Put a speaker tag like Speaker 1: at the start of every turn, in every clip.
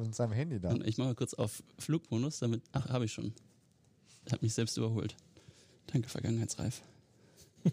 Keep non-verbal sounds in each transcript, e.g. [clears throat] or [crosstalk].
Speaker 1: mit seinem Handy da.
Speaker 2: Ich mache mal kurz auf Flugmodus, damit. Ach, habe ich schon. Ich habe mich selbst überholt. Danke, Vergangenheitsreif. [laughs]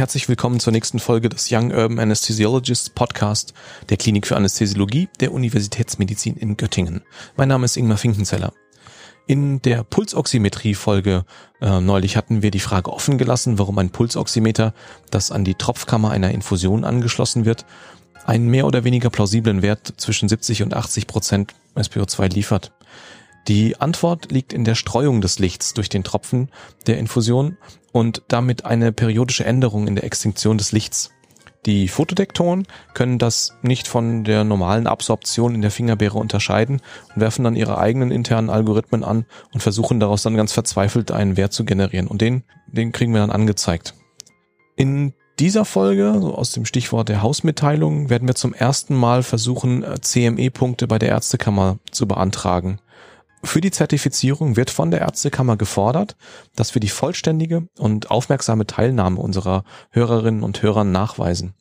Speaker 3: herzlich willkommen zur nächsten Folge des Young Urban Anesthesiologists Podcast der Klinik für Anästhesiologie der Universitätsmedizin in Göttingen. Mein Name ist Ingmar Finkenzeller. In der Pulsoximetrie-Folge äh, neulich hatten wir die Frage offen gelassen, warum ein Pulsoximeter, das an die Tropfkammer einer Infusion angeschlossen wird, einen mehr oder weniger plausiblen Wert zwischen 70 und 80 Prozent SPO2 liefert. Die Antwort liegt in der Streuung des Lichts durch den Tropfen der Infusion und damit eine periodische Änderung in der Extinktion des Lichts. Die Fotodektoren können das nicht von der normalen Absorption in der Fingerbeere unterscheiden und werfen dann ihre eigenen internen Algorithmen an und versuchen daraus dann ganz verzweifelt einen Wert zu generieren. Und den, den kriegen wir dann angezeigt. In dieser Folge, so aus dem Stichwort der Hausmitteilung, werden wir zum ersten Mal versuchen, CME-Punkte bei der Ärztekammer zu beantragen. Für die Zertifizierung wird von der Ärztekammer gefordert, dass wir die vollständige und aufmerksame Teilnahme unserer Hörerinnen und Hörer nachweisen.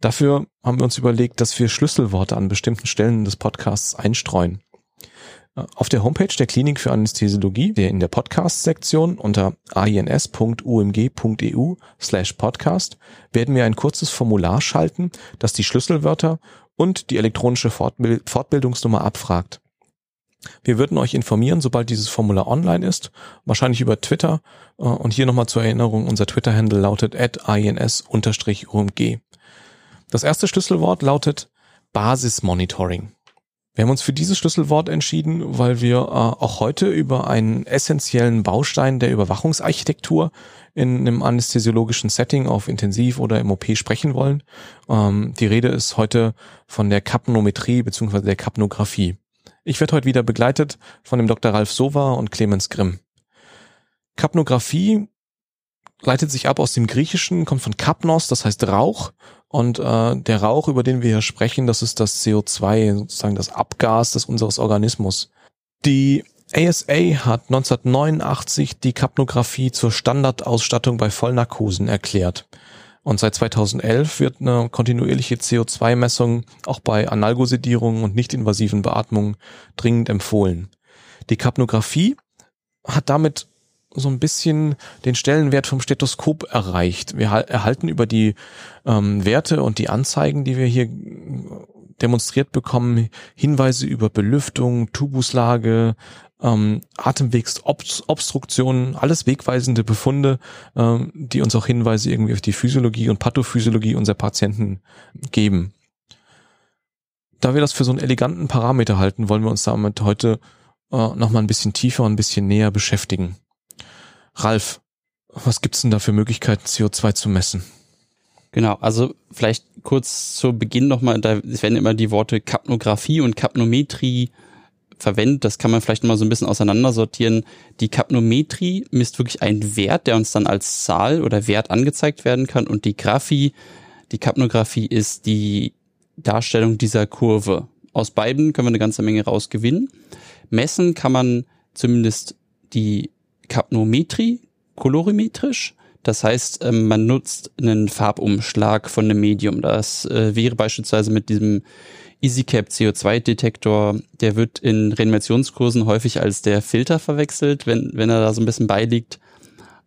Speaker 3: Dafür haben wir uns überlegt, dass wir Schlüsselworte an bestimmten Stellen des Podcasts einstreuen. Auf der Homepage der Klinik für Anästhesiologie, der in der Podcast-Sektion unter ains.umg.eu slash podcast, werden wir ein kurzes Formular schalten, das die Schlüsselwörter und die elektronische Fortbildungsnummer abfragt. Wir würden euch informieren, sobald dieses Formular online ist, wahrscheinlich über Twitter. Äh, und hier nochmal zur Erinnerung, unser Twitter-Handle lautet ins-umg. Das erste Schlüsselwort lautet Basismonitoring. Wir haben uns für dieses Schlüsselwort entschieden, weil wir äh, auch heute über einen essentiellen Baustein der Überwachungsarchitektur in einem anästhesiologischen Setting auf Intensiv oder im OP sprechen wollen. Ähm, die Rede ist heute von der Kapnometrie bzw. der Kapnographie. Ich werde heute wieder begleitet von dem Dr. Ralf Sova und Clemens Grimm. Kapnographie leitet sich ab aus dem Griechischen, kommt von Kapnos, das heißt Rauch. Und äh, der Rauch, über den wir hier sprechen, das ist das CO2, sozusagen das Abgas des unseres Organismus. Die ASA hat 1989 die Kapnographie zur Standardausstattung bei Vollnarkosen erklärt. Und seit 2011 wird eine kontinuierliche CO2-Messung auch bei Analgosedierungen und nicht-invasiven Beatmungen dringend empfohlen. Die Kapnographie hat damit so ein bisschen den Stellenwert vom Stethoskop erreicht. Wir erhalten über die ähm, Werte und die Anzeigen, die wir hier demonstriert bekommen, Hinweise über Belüftung, Tubuslage, ähm, Atemwegsobstruktionen, alles wegweisende Befunde, ähm, die uns auch Hinweise irgendwie auf die Physiologie und Pathophysiologie unserer Patienten geben. Da wir das für so einen eleganten Parameter halten, wollen wir uns damit heute äh, nochmal ein bisschen tiefer und ein bisschen näher beschäftigen. Ralf, was gibt's denn da für Möglichkeiten, CO2 zu messen?
Speaker 2: Genau, also vielleicht kurz zu Beginn nochmal, da werden immer die Worte Kapnographie und Kapnometrie verwendet. Das kann man vielleicht mal so ein bisschen auseinandersortieren. Die Kapnometrie misst wirklich einen Wert, der uns dann als Zahl oder Wert angezeigt werden kann. Und die Graphie, die Kapnographie ist die Darstellung dieser Kurve. Aus beiden können wir eine ganze Menge rausgewinnen. Messen kann man zumindest die Kapnometrie kolorimetrisch. Das heißt, ähm, man nutzt einen Farbumschlag von einem Medium. Das äh, wäre beispielsweise mit diesem EasyCap CO2-Detektor, der wird in Reanimationskursen häufig als der Filter verwechselt, wenn, wenn er da so ein bisschen beiliegt.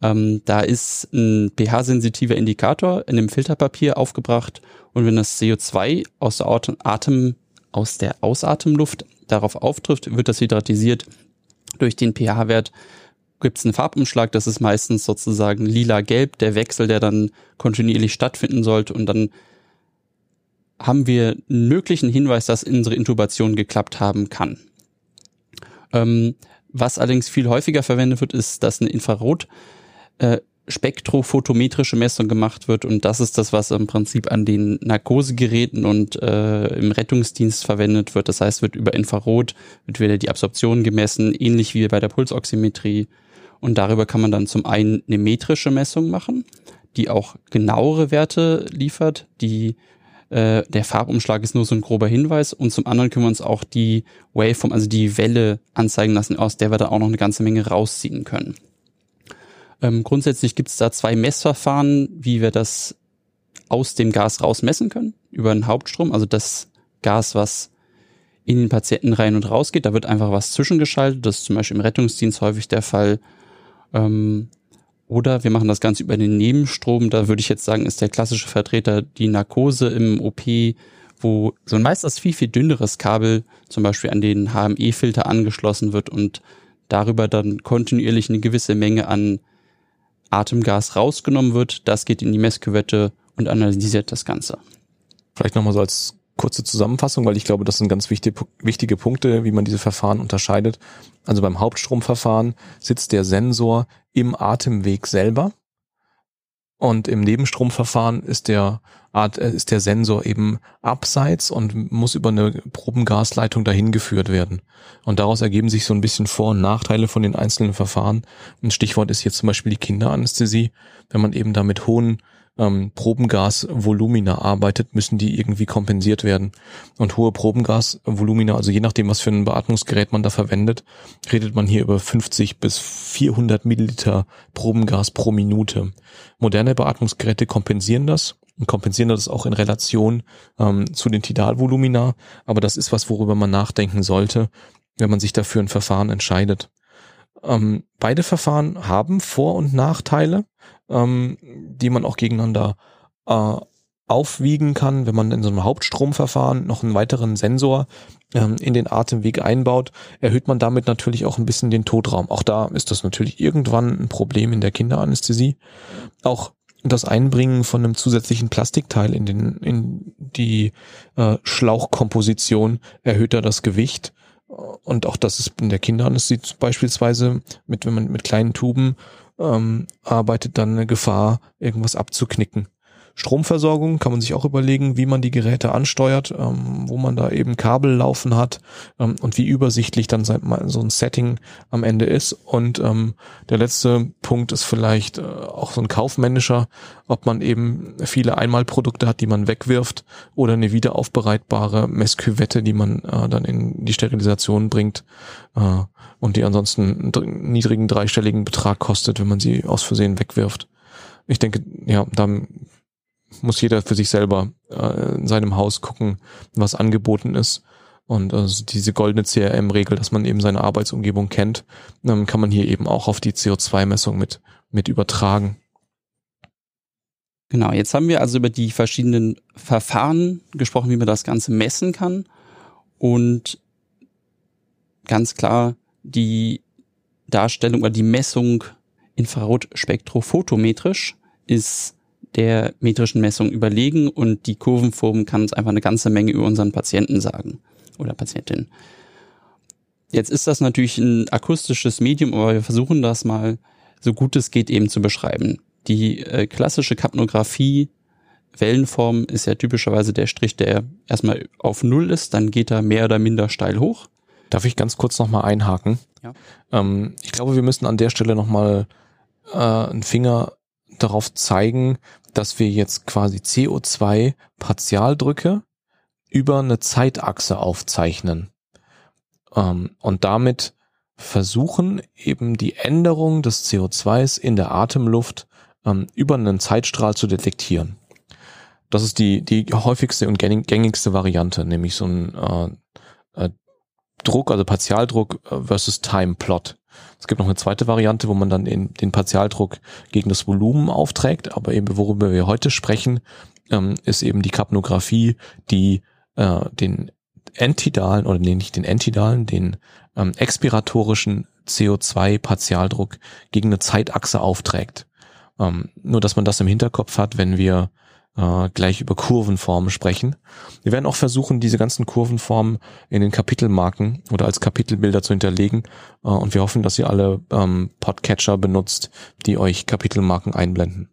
Speaker 2: Ähm, da ist ein pH-sensitiver Indikator in dem Filterpapier aufgebracht und wenn das CO2 aus der Atem, aus der Ausatemluft darauf auftrifft, wird das hydratisiert durch den pH-Wert gibt es einen Farbumschlag, das ist meistens sozusagen lila-gelb, der Wechsel, der dann kontinuierlich stattfinden sollte und dann haben wir einen möglichen Hinweis, dass unsere Intubation geklappt haben kann. Ähm, was allerdings viel häufiger verwendet wird, ist, dass eine Infrarot äh, spektrophotometrische Messung gemacht wird und das ist das, was im Prinzip an den Narkosegeräten und äh, im Rettungsdienst verwendet wird. Das heißt, wird über Infrarot wird wieder die Absorption gemessen, ähnlich wie bei der Pulsoximetrie und darüber kann man dann zum einen eine metrische Messung machen. die auch genauere Werte liefert. Die, äh, der Farbumschlag ist nur so ein grober Hinweis. Und zum anderen können wir uns auch die Waveform, also die Welle anzeigen lassen, aus der wir da auch noch eine ganze Menge rausziehen können. Ähm, grundsätzlich gibt es da zwei Messverfahren, wie wir das aus dem Gas rausmessen können, über den Hauptstrom, also das Gas, was in den Patienten rein und raus geht. Da wird einfach was zwischengeschaltet. Das ist zum Beispiel im Rettungsdienst häufig der Fall. Ähm, oder wir machen das Ganze über den Nebenstrom. Da würde ich jetzt sagen, ist der klassische Vertreter die Narkose im OP, wo so ein meistens viel, viel dünneres Kabel zum Beispiel an den HME-Filter angeschlossen wird und darüber dann kontinuierlich eine gewisse Menge an Atemgas rausgenommen wird. Das geht in die Messküvette und analysiert das Ganze.
Speaker 3: Vielleicht nochmal so als kurze Zusammenfassung, weil ich glaube, das sind ganz wichtige, wichtige Punkte, wie man diese Verfahren unterscheidet. Also beim Hauptstromverfahren sitzt der Sensor im Atemweg selber und im Nebenstromverfahren ist der Art, äh, ist der Sensor eben abseits und muss über eine Probengasleitung dahin geführt werden. Und daraus ergeben sich so ein bisschen Vor- und Nachteile von den einzelnen Verfahren. Ein Stichwort ist hier zum Beispiel die Kinderanästhesie. Wenn man eben da mit hohen ähm, Probengasvolumina arbeitet, müssen die irgendwie kompensiert werden. Und hohe Probengasvolumina, also je nachdem, was für ein Beatmungsgerät man da verwendet, redet man hier über 50 bis 400 Milliliter Probengas pro Minute. Moderne Beatmungsgeräte kompensieren das und kompensieren das auch in Relation ähm, zu den Tidalvolumina. Aber das ist was, worüber man nachdenken sollte, wenn man sich dafür ein Verfahren entscheidet. Ähm, beide Verfahren haben Vor- und Nachteile ähm, die man auch gegeneinander äh, aufwiegen kann, wenn man in so einem Hauptstromverfahren noch einen weiteren Sensor ähm, in den Atemweg einbaut, erhöht man damit natürlich auch ein bisschen den Todraum. Auch da ist das natürlich irgendwann ein Problem in der Kinderanästhesie. Auch das Einbringen von einem zusätzlichen Plastikteil in den in die äh, Schlauchkomposition erhöht da das Gewicht und auch das ist in der Kinderanästhesie beispielsweise mit wenn man mit kleinen Tuben ähm, arbeitet dann eine Gefahr, irgendwas abzuknicken. Stromversorgung kann man sich auch überlegen, wie man die Geräte ansteuert, ähm, wo man da eben Kabel laufen hat ähm, und wie übersichtlich dann so ein Setting am Ende ist. Und ähm, der letzte Punkt ist vielleicht äh, auch so ein kaufmännischer, ob man eben viele Einmalprodukte hat, die man wegwirft oder eine wiederaufbereitbare Messküvette, die man äh, dann in die Sterilisation bringt äh, und die ansonsten einen niedrigen dreistelligen Betrag kostet, wenn man sie aus Versehen wegwirft. Ich denke, ja, dann muss jeder für sich selber äh, in seinem Haus gucken, was angeboten ist. Und also diese goldene CRM-Regel, dass man eben seine Arbeitsumgebung kennt, ähm, kann man hier eben auch auf die CO2-Messung mit, mit übertragen.
Speaker 2: Genau, jetzt haben wir also über die verschiedenen Verfahren gesprochen, wie man das Ganze messen kann. Und ganz klar die Darstellung oder die Messung infrarotspektrophotometrisch ist der metrischen Messung überlegen und die Kurvenform kann uns einfach eine ganze Menge über unseren Patienten sagen oder Patientin. Jetzt ist das natürlich ein akustisches Medium, aber wir versuchen das mal so gut es geht eben zu beschreiben. Die äh, klassische Kapnographie Wellenform ist ja typischerweise der Strich, der erstmal auf Null ist, dann geht er mehr oder minder steil hoch.
Speaker 3: Darf ich ganz kurz nochmal einhaken? Ja. Ähm, ich glaube, wir müssen an der Stelle nochmal äh, einen Finger darauf zeigen, dass wir jetzt quasi CO2-Partialdrücke über eine Zeitachse aufzeichnen ähm, und damit versuchen eben die Änderung des CO2s in der Atemluft ähm, über einen Zeitstrahl zu detektieren. Das ist die, die häufigste und gängigste Variante, nämlich so ein äh, äh, Druck, also Partialdruck äh, versus Time Plot. Es gibt noch eine zweite Variante, wo man dann den, den Partialdruck gegen das Volumen aufträgt, aber eben worüber wir heute sprechen, ähm, ist eben die Kapnographie, die äh, den entidalen oder nee, nicht den entidalen, den ähm, expiratorischen CO2-Partialdruck gegen eine Zeitachse aufträgt. Ähm, nur, dass man das im Hinterkopf hat, wenn wir äh, gleich über Kurvenformen sprechen. Wir werden auch versuchen, diese ganzen Kurvenformen in den Kapitelmarken oder als Kapitelbilder zu hinterlegen. Äh, und wir hoffen, dass ihr alle ähm, Podcatcher benutzt, die euch Kapitelmarken einblenden.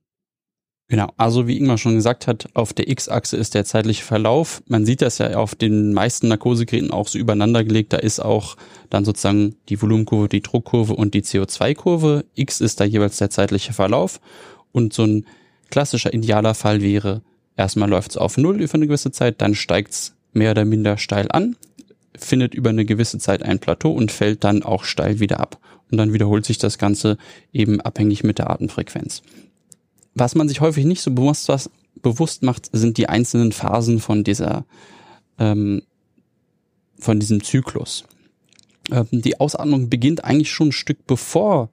Speaker 2: Genau, also wie Ingmar schon gesagt hat, auf der X-Achse ist der zeitliche Verlauf. Man sieht das ja auf den meisten Narkosegeräten auch so übereinander gelegt. Da ist auch dann sozusagen die Volumenkurve, die Druckkurve und die CO2-Kurve. X ist da jeweils der zeitliche Verlauf. Und so ein klassischer idealer Fall wäre, erstmal läuft es auf Null über eine gewisse Zeit, dann steigt es mehr oder minder steil an, findet über eine gewisse Zeit ein Plateau und fällt dann auch steil wieder ab. Und dann wiederholt sich das Ganze eben abhängig mit der Atemfrequenz. Was man sich häufig nicht so bewusst, was, bewusst macht, sind die einzelnen Phasen von dieser, ähm, von diesem Zyklus. Ähm, die Ausatmung beginnt eigentlich schon ein Stück bevor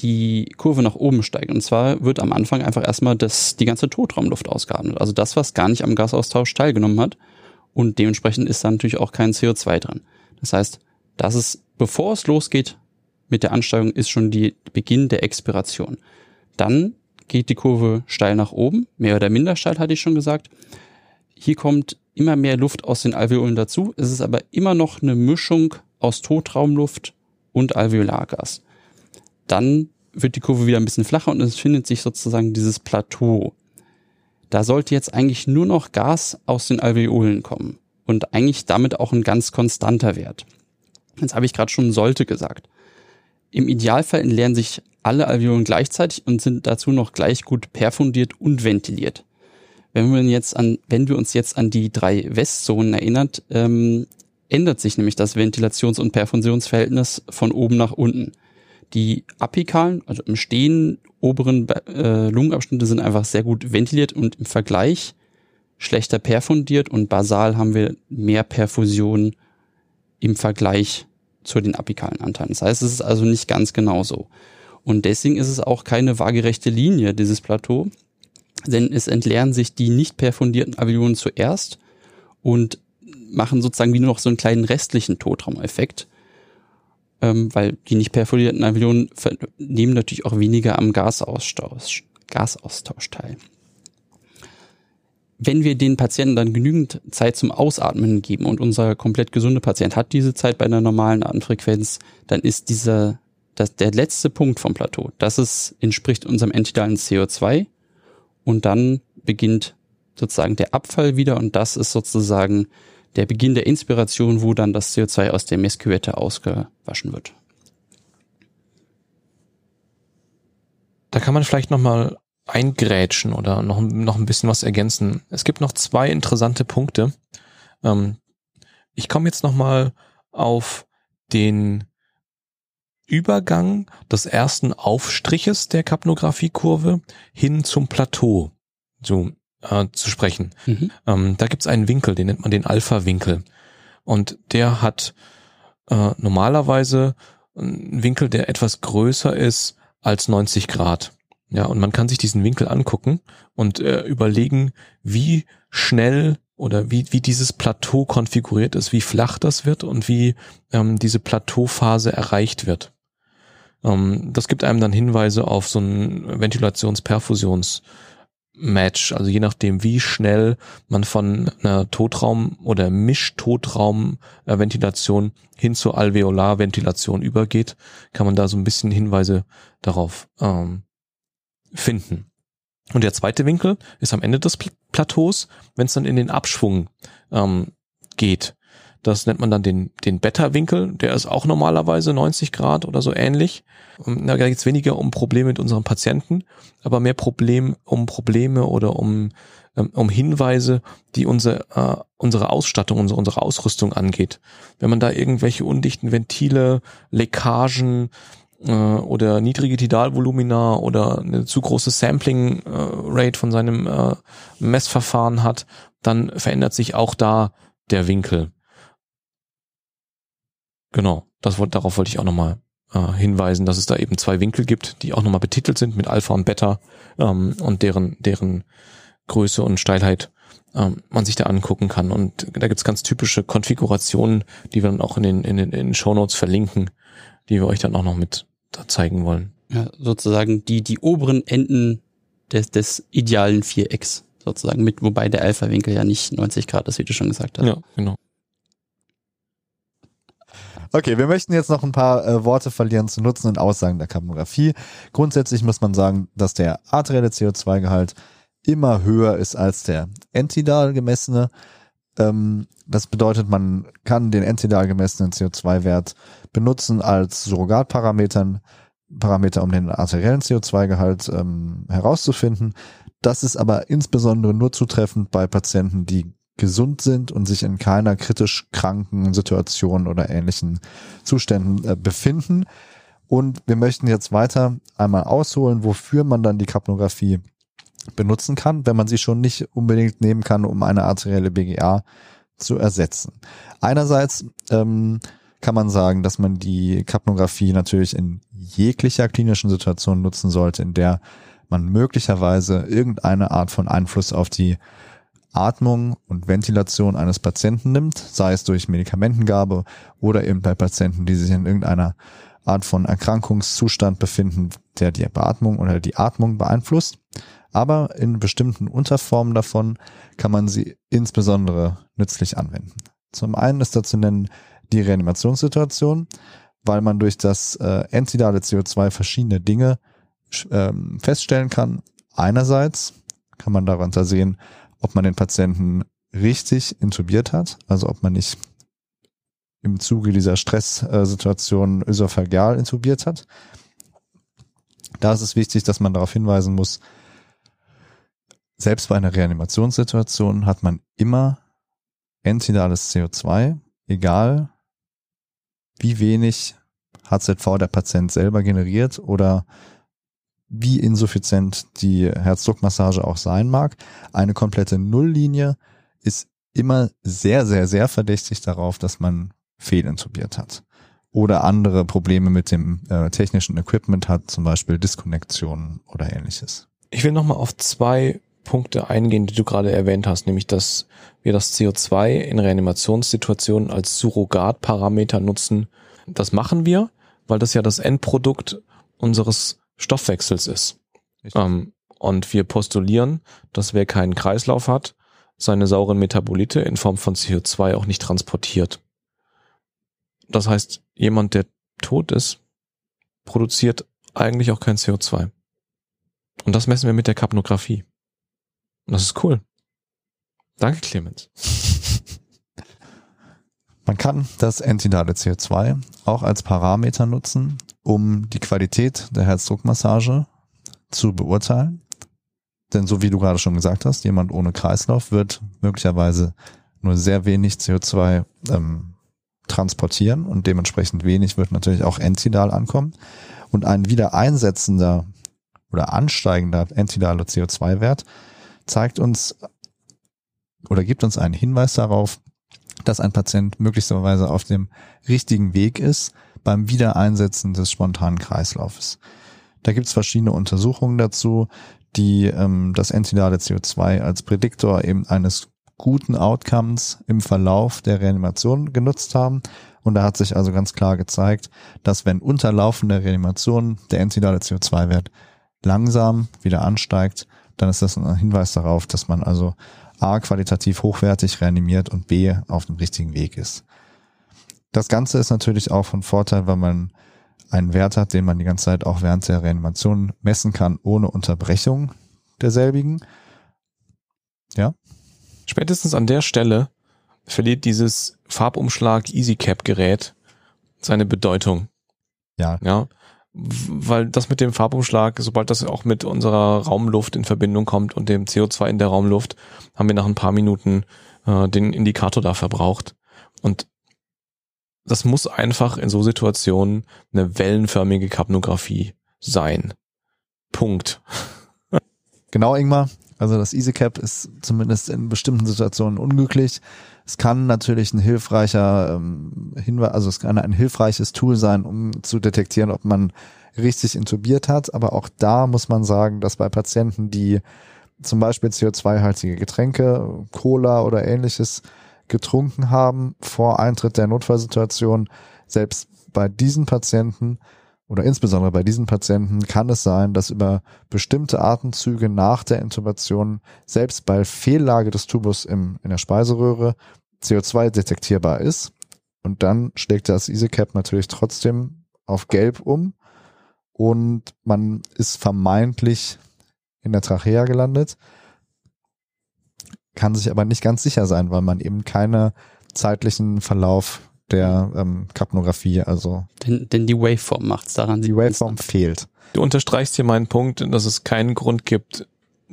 Speaker 2: die Kurve nach oben steigt. Und zwar wird am Anfang einfach erstmal das, die ganze Totraumluft ausgeatmet. Also das, was gar nicht am Gasaustausch teilgenommen hat. Und dementsprechend ist da natürlich auch kein CO2 drin. Das heißt, das ist, bevor es losgeht mit der Ansteigung, ist schon die Beginn der Expiration. Dann geht die Kurve steil nach oben, mehr oder minder steil, hatte ich schon gesagt. Hier kommt immer mehr Luft aus den Alveolen dazu. Es ist aber immer noch eine Mischung aus Totraumluft und Alveolargas. Dann wird die Kurve wieder ein bisschen flacher und es findet sich sozusagen dieses Plateau. Da sollte jetzt eigentlich nur noch Gas aus den Alveolen kommen und eigentlich damit auch ein ganz konstanter Wert. Jetzt habe ich gerade schon sollte gesagt. Im Idealfall entleeren sich alle Alveolen gleichzeitig und sind dazu noch gleich gut perfundiert und ventiliert. Wenn wir, jetzt an, wenn wir uns jetzt an die drei Westzonen erinnert, ähm, ändert sich nämlich das Ventilations- und Perfusionsverhältnis von oben nach unten. Die apikalen, also im Stehen oberen äh, Lungenabschnitte sind einfach sehr gut ventiliert und im Vergleich schlechter perfundiert und basal haben wir mehr Perfusion im Vergleich zu den apikalen Anteilen. Das heißt, es ist also nicht ganz genau so. Und deswegen ist es auch keine waagerechte Linie, dieses Plateau, denn es entleeren sich die nicht perfundierten Alveolen zuerst und machen sozusagen wie nur noch so einen kleinen restlichen Totraumeffekt, ähm, weil die nicht perfundierten Alveolen nehmen natürlich auch weniger am Gasaustausch, Gasaustausch teil. Wenn wir den Patienten dann genügend Zeit zum Ausatmen geben und unser komplett gesunde Patient hat diese Zeit bei einer normalen Atemfrequenz, dann ist dieser das, der letzte Punkt vom Plateau. Das ist, entspricht unserem entidalen CO2 und dann beginnt sozusagen der Abfall wieder und das ist sozusagen der Beginn der Inspiration, wo dann das CO2 aus der Messküvette ausgewaschen wird.
Speaker 3: Da kann man vielleicht nochmal eingrätschen oder noch, noch ein bisschen was ergänzen. Es gibt noch zwei interessante Punkte. Ähm, ich komme jetzt nochmal auf den Übergang des ersten Aufstriches der Kapnographiekurve hin zum Plateau zu, äh, zu sprechen. Mhm. Ähm, da gibt's einen Winkel, den nennt man den Alpha-Winkel. Und der hat äh, normalerweise einen Winkel, der etwas größer ist als 90 Grad. Ja, und man kann sich diesen Winkel angucken und äh, überlegen, wie schnell oder wie, wie dieses Plateau konfiguriert ist, wie flach das wird und wie ähm, diese Plateauphase erreicht wird. Ähm, das gibt einem dann Hinweise auf so ein Ventilationsperfusions- Match, also je nachdem, wie schnell man von einer Totraum- oder Mischtotraumventilation hin zur Alveolarventilation übergeht, kann man da so ein bisschen Hinweise darauf ähm, finden. Und der zweite Winkel ist am Ende des Plateaus, wenn es dann in den Abschwung ähm, geht. Das nennt man dann den, den Beta-Winkel. Der ist auch normalerweise 90 Grad oder so ähnlich. Da geht es weniger um Probleme mit unseren Patienten, aber mehr Problem, um Probleme oder um, ähm, um Hinweise, die unsere, äh, unsere Ausstattung, unsere, unsere Ausrüstung angeht. Wenn man da irgendwelche undichten Ventile, Leckagen, äh, oder niedrige Tidalvolumina oder eine zu große Sampling äh, Rate von seinem äh, Messverfahren hat, dann verändert sich auch da der Winkel. Genau, das darauf wollte ich auch nochmal äh, hinweisen, dass es da eben zwei Winkel gibt, die auch nochmal betitelt sind mit Alpha und Beta ähm, und deren, deren Größe und Steilheit ähm, man sich da angucken kann. Und da gibt's ganz typische Konfigurationen, die wir dann auch in den, in den, in den Shownotes verlinken, die wir euch dann auch noch mit da zeigen wollen.
Speaker 2: Ja, sozusagen die, die oberen Enden des, des idealen Vierecks sozusagen mit, wobei der Alpha-Winkel ja nicht 90 Grad ist, wie du schon gesagt hast.
Speaker 3: Ja, genau.
Speaker 1: Okay, wir möchten jetzt noch ein paar äh, Worte verlieren zu Nutzen und Aussagen der Kapnographie. Grundsätzlich muss man sagen, dass der arterielle CO2-Gehalt immer höher ist als der entidal gemessene. Ähm, das bedeutet, man kann den entidal gemessenen CO2-Wert benutzen als Surrogatparametern, Parameter, um den arteriellen CO2-Gehalt ähm, herauszufinden. Das ist aber insbesondere nur zutreffend bei Patienten, die gesund sind und sich in keiner kritisch kranken Situation oder ähnlichen Zuständen äh, befinden. Und wir möchten jetzt weiter einmal ausholen, wofür man dann die Kapnographie benutzen kann, wenn man sie schon nicht unbedingt nehmen kann, um eine arterielle BGA zu ersetzen. Einerseits ähm, kann man sagen, dass man die Kapnographie natürlich in jeglicher klinischen Situation nutzen sollte, in der man möglicherweise irgendeine Art von Einfluss auf die Atmung und Ventilation eines Patienten nimmt, sei es durch Medikamentengabe oder eben bei Patienten, die sich in irgendeiner Art von Erkrankungszustand befinden, der die Beatmung oder die Atmung beeinflusst. Aber in bestimmten Unterformen davon kann man sie insbesondere nützlich anwenden. Zum einen ist dazu nennen die Reanimationssituation, weil man durch das äh, entidale CO2 verschiedene Dinge ähm, feststellen kann. Einerseits kann man darunter sehen, ob man den Patienten richtig intubiert hat, also ob man nicht im Zuge dieser Stresssituation ösophageal intubiert hat. Da ist es wichtig, dass man darauf hinweisen muss, selbst bei einer Reanimationssituation hat man immer entidales CO2, egal wie wenig HZV der Patient selber generiert oder wie insuffizient die Herzdruckmassage auch sein mag. Eine komplette Nulllinie ist immer sehr, sehr, sehr verdächtig darauf, dass man fehlintubiert hat oder andere Probleme mit dem äh, technischen Equipment hat, zum Beispiel Diskonnektionen oder ähnliches.
Speaker 3: Ich will nochmal auf zwei Punkte eingehen, die du gerade erwähnt hast, nämlich dass wir das CO2 in Reanimationssituationen als Surrogatparameter nutzen. Das machen wir, weil das ja das Endprodukt unseres Stoffwechsels ist. Ähm, und wir postulieren, dass wer keinen Kreislauf hat, seine sauren Metabolite in Form von CO2 auch nicht transportiert. Das heißt, jemand, der tot ist, produziert eigentlich auch kein CO2. Und das messen wir mit der Kapnographie. Und das ist cool. Danke, Clemens.
Speaker 1: Man kann das entidale CO2 auch als Parameter nutzen, um die Qualität der Herzdruckmassage zu beurteilen. Denn so wie du gerade schon gesagt hast, jemand ohne Kreislauf wird möglicherweise nur sehr wenig CO2 ähm, transportieren und dementsprechend wenig wird natürlich auch entidal ankommen. Und ein wieder einsetzender oder ansteigender entidaler CO2-Wert zeigt uns oder gibt uns einen Hinweis darauf, dass ein Patient möglicherweise auf dem richtigen Weg ist beim Wiedereinsetzen des spontanen Kreislaufes. Da gibt es verschiedene Untersuchungen dazu, die ähm, das entidale CO2 als Prädiktor eben eines guten Outcomes im Verlauf der Reanimation genutzt haben. Und da hat sich also ganz klar gezeigt, dass wenn unter laufender Reanimation der entidale CO2-Wert langsam wieder ansteigt, dann ist das ein Hinweis darauf, dass man also A, qualitativ hochwertig reanimiert und B, auf dem richtigen Weg ist. Das Ganze ist natürlich auch von Vorteil, weil man einen Wert hat, den man die ganze Zeit auch während der Reanimation messen kann, ohne Unterbrechung derselbigen. Ja.
Speaker 3: Spätestens an der Stelle verliert dieses Farbumschlag EasyCap Gerät seine Bedeutung.
Speaker 1: Ja.
Speaker 3: Ja weil das mit dem Farbumschlag, sobald das auch mit unserer Raumluft in Verbindung kommt und dem CO2 in der Raumluft, haben wir nach ein paar Minuten äh, den Indikator da verbraucht. Und das muss einfach in so Situationen eine wellenförmige Kapnographie sein. Punkt.
Speaker 1: genau, Ingmar. Also das EasyCap ist zumindest in bestimmten Situationen unglücklich. Es kann natürlich ein hilfreicher ähm, Hinweis, also es kann ein hilfreiches Tool sein, um zu detektieren, ob man richtig intubiert hat. Aber auch da muss man sagen, dass bei Patienten, die zum Beispiel CO2-haltige Getränke, Cola oder ähnliches getrunken haben vor Eintritt der Notfallsituation, selbst bei diesen Patienten oder insbesondere bei diesen Patienten kann es sein, dass über bestimmte Atemzüge nach der Intubation selbst bei Fehllage des Tubus im, in der Speiseröhre CO2 detektierbar ist. Und dann schlägt das EasyCap natürlich trotzdem auf gelb um und man ist vermeintlich in der Trachea gelandet, kann sich aber nicht ganz sicher sein, weil man eben keine zeitlichen Verlauf der ähm, Kapnographie. Also
Speaker 2: Denn, denn die Waveform macht's daran.
Speaker 1: die Waveform fehlt.
Speaker 3: Du unterstreichst hier meinen Punkt, dass es keinen Grund gibt,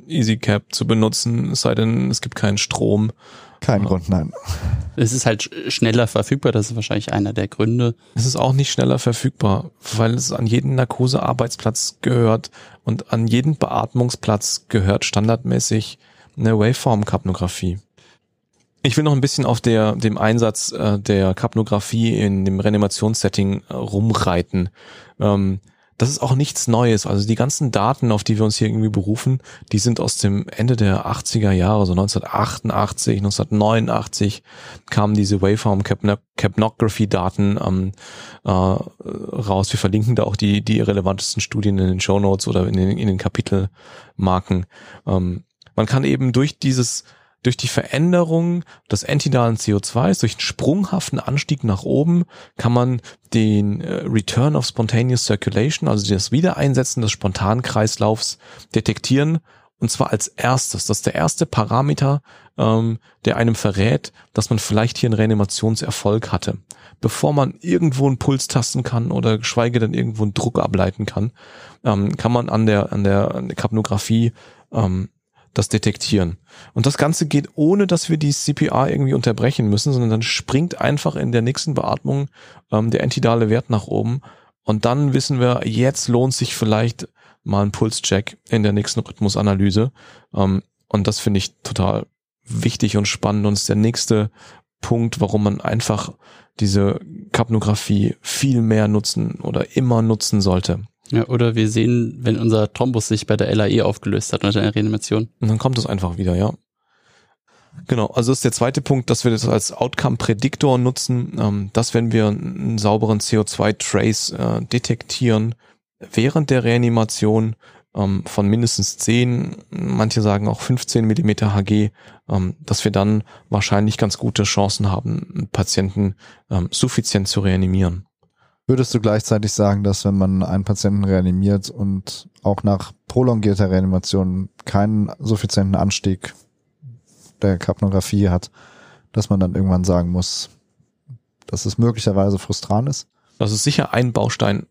Speaker 3: EasyCap zu benutzen, es sei denn, es gibt keinen Strom.
Speaker 1: Kein. Grund, nein.
Speaker 2: Es ist halt sch- schneller verfügbar, das ist wahrscheinlich einer der Gründe.
Speaker 3: Es ist auch nicht schneller verfügbar, weil es an jeden Narkosearbeitsplatz gehört und an jeden Beatmungsplatz gehört standardmäßig eine Waveform-Kapnographie. Ich will noch ein bisschen auf der, dem Einsatz äh, der Kapnographie in dem Reanimationssetting äh, rumreiten. Ähm, das ist auch nichts Neues. Also die ganzen Daten, auf die wir uns hier irgendwie berufen, die sind aus dem Ende der 80er Jahre, so 1988, 1989 kamen diese Waveform Capno- Capnography Daten ähm, äh, raus. Wir verlinken da auch die, die relevantesten Studien in den Show Notes oder in den, in den Kapitelmarken. Ähm, man kann eben durch dieses durch die Veränderung des entidalen CO2s, durch einen sprunghaften Anstieg nach oben, kann man den äh, Return of Spontaneous Circulation, also das Wiedereinsetzen des Spontankreislaufs, detektieren. Und zwar als erstes. Das ist der erste Parameter, ähm, der einem verrät, dass man vielleicht hier einen Reanimationserfolg hatte. Bevor man irgendwo einen Puls tasten kann oder geschweige denn irgendwo einen Druck ableiten kann, ähm, kann man an der, an der, an der Kapnographie ähm, das detektieren. Und das Ganze geht ohne, dass wir die CPR irgendwie unterbrechen müssen, sondern dann springt einfach in der nächsten Beatmung ähm, der entidale Wert nach oben. Und dann wissen wir, jetzt lohnt sich vielleicht mal ein Pulscheck in der nächsten Rhythmusanalyse. Ähm, und das finde ich total wichtig und spannend und ist der nächste Punkt, warum man einfach diese Kapnographie viel mehr nutzen oder immer nutzen sollte.
Speaker 2: Ja, oder wir sehen, wenn unser Thrombus sich bei der LAE aufgelöst hat unter der Reanimation.
Speaker 3: Und dann kommt es einfach wieder, ja. Genau, also ist der zweite Punkt, dass wir das als Outcome-Prädiktor nutzen, ähm, dass wenn wir einen sauberen CO2-Trace äh, detektieren, während der Reanimation ähm, von mindestens 10, manche sagen auch 15 Millimeter Hg, ähm, dass wir dann wahrscheinlich ganz gute Chancen haben, Patienten ähm, suffizient zu reanimieren.
Speaker 1: Würdest du gleichzeitig sagen, dass wenn man einen Patienten reanimiert und auch nach prolongierter Reanimation keinen suffizienten Anstieg der Kapnographie hat, dass man dann irgendwann sagen muss, dass es möglicherweise frustran ist?
Speaker 3: Das ist sicher ein Baustein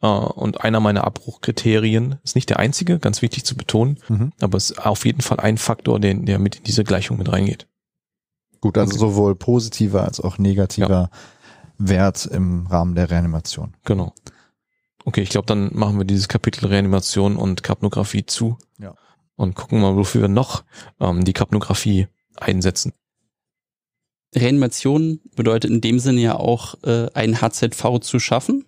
Speaker 3: äh, und einer meiner Abbruchkriterien. Ist nicht der einzige, ganz wichtig zu betonen,
Speaker 1: Mhm.
Speaker 3: aber es ist auf jeden Fall ein Faktor, den, der mit in diese Gleichung mit reingeht.
Speaker 1: Gut, also
Speaker 3: Okay.
Speaker 1: sowohl positiver als auch negativer Wert im Rahmen der Reanimation.
Speaker 3: Genau. Okay, ich glaube, dann machen wir dieses Kapitel Reanimation und Kapnographie zu.
Speaker 1: Ja.
Speaker 3: Und gucken mal, wofür wir noch ähm, die Kapnographie einsetzen.
Speaker 2: Reanimation bedeutet in dem Sinne ja auch, äh, ein HZV zu schaffen.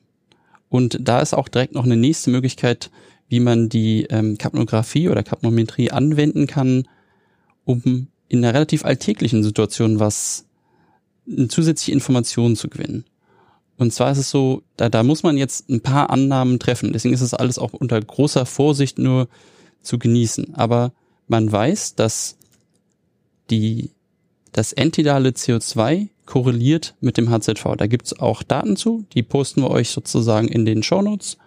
Speaker 2: Und da ist auch direkt noch eine nächste Möglichkeit, wie man die ähm, Kapnographie oder Kapnometrie anwenden kann, um in einer relativ alltäglichen Situation was zusätzliche Informationen zu gewinnen. Und zwar ist es so, da, da muss man jetzt ein paar Annahmen treffen. Deswegen ist es alles auch unter großer Vorsicht nur zu genießen. Aber man weiß, dass die, das entidale CO2 korreliert mit dem HZV. Da gibt's auch Daten zu, die posten wir euch sozusagen in den Shownotes.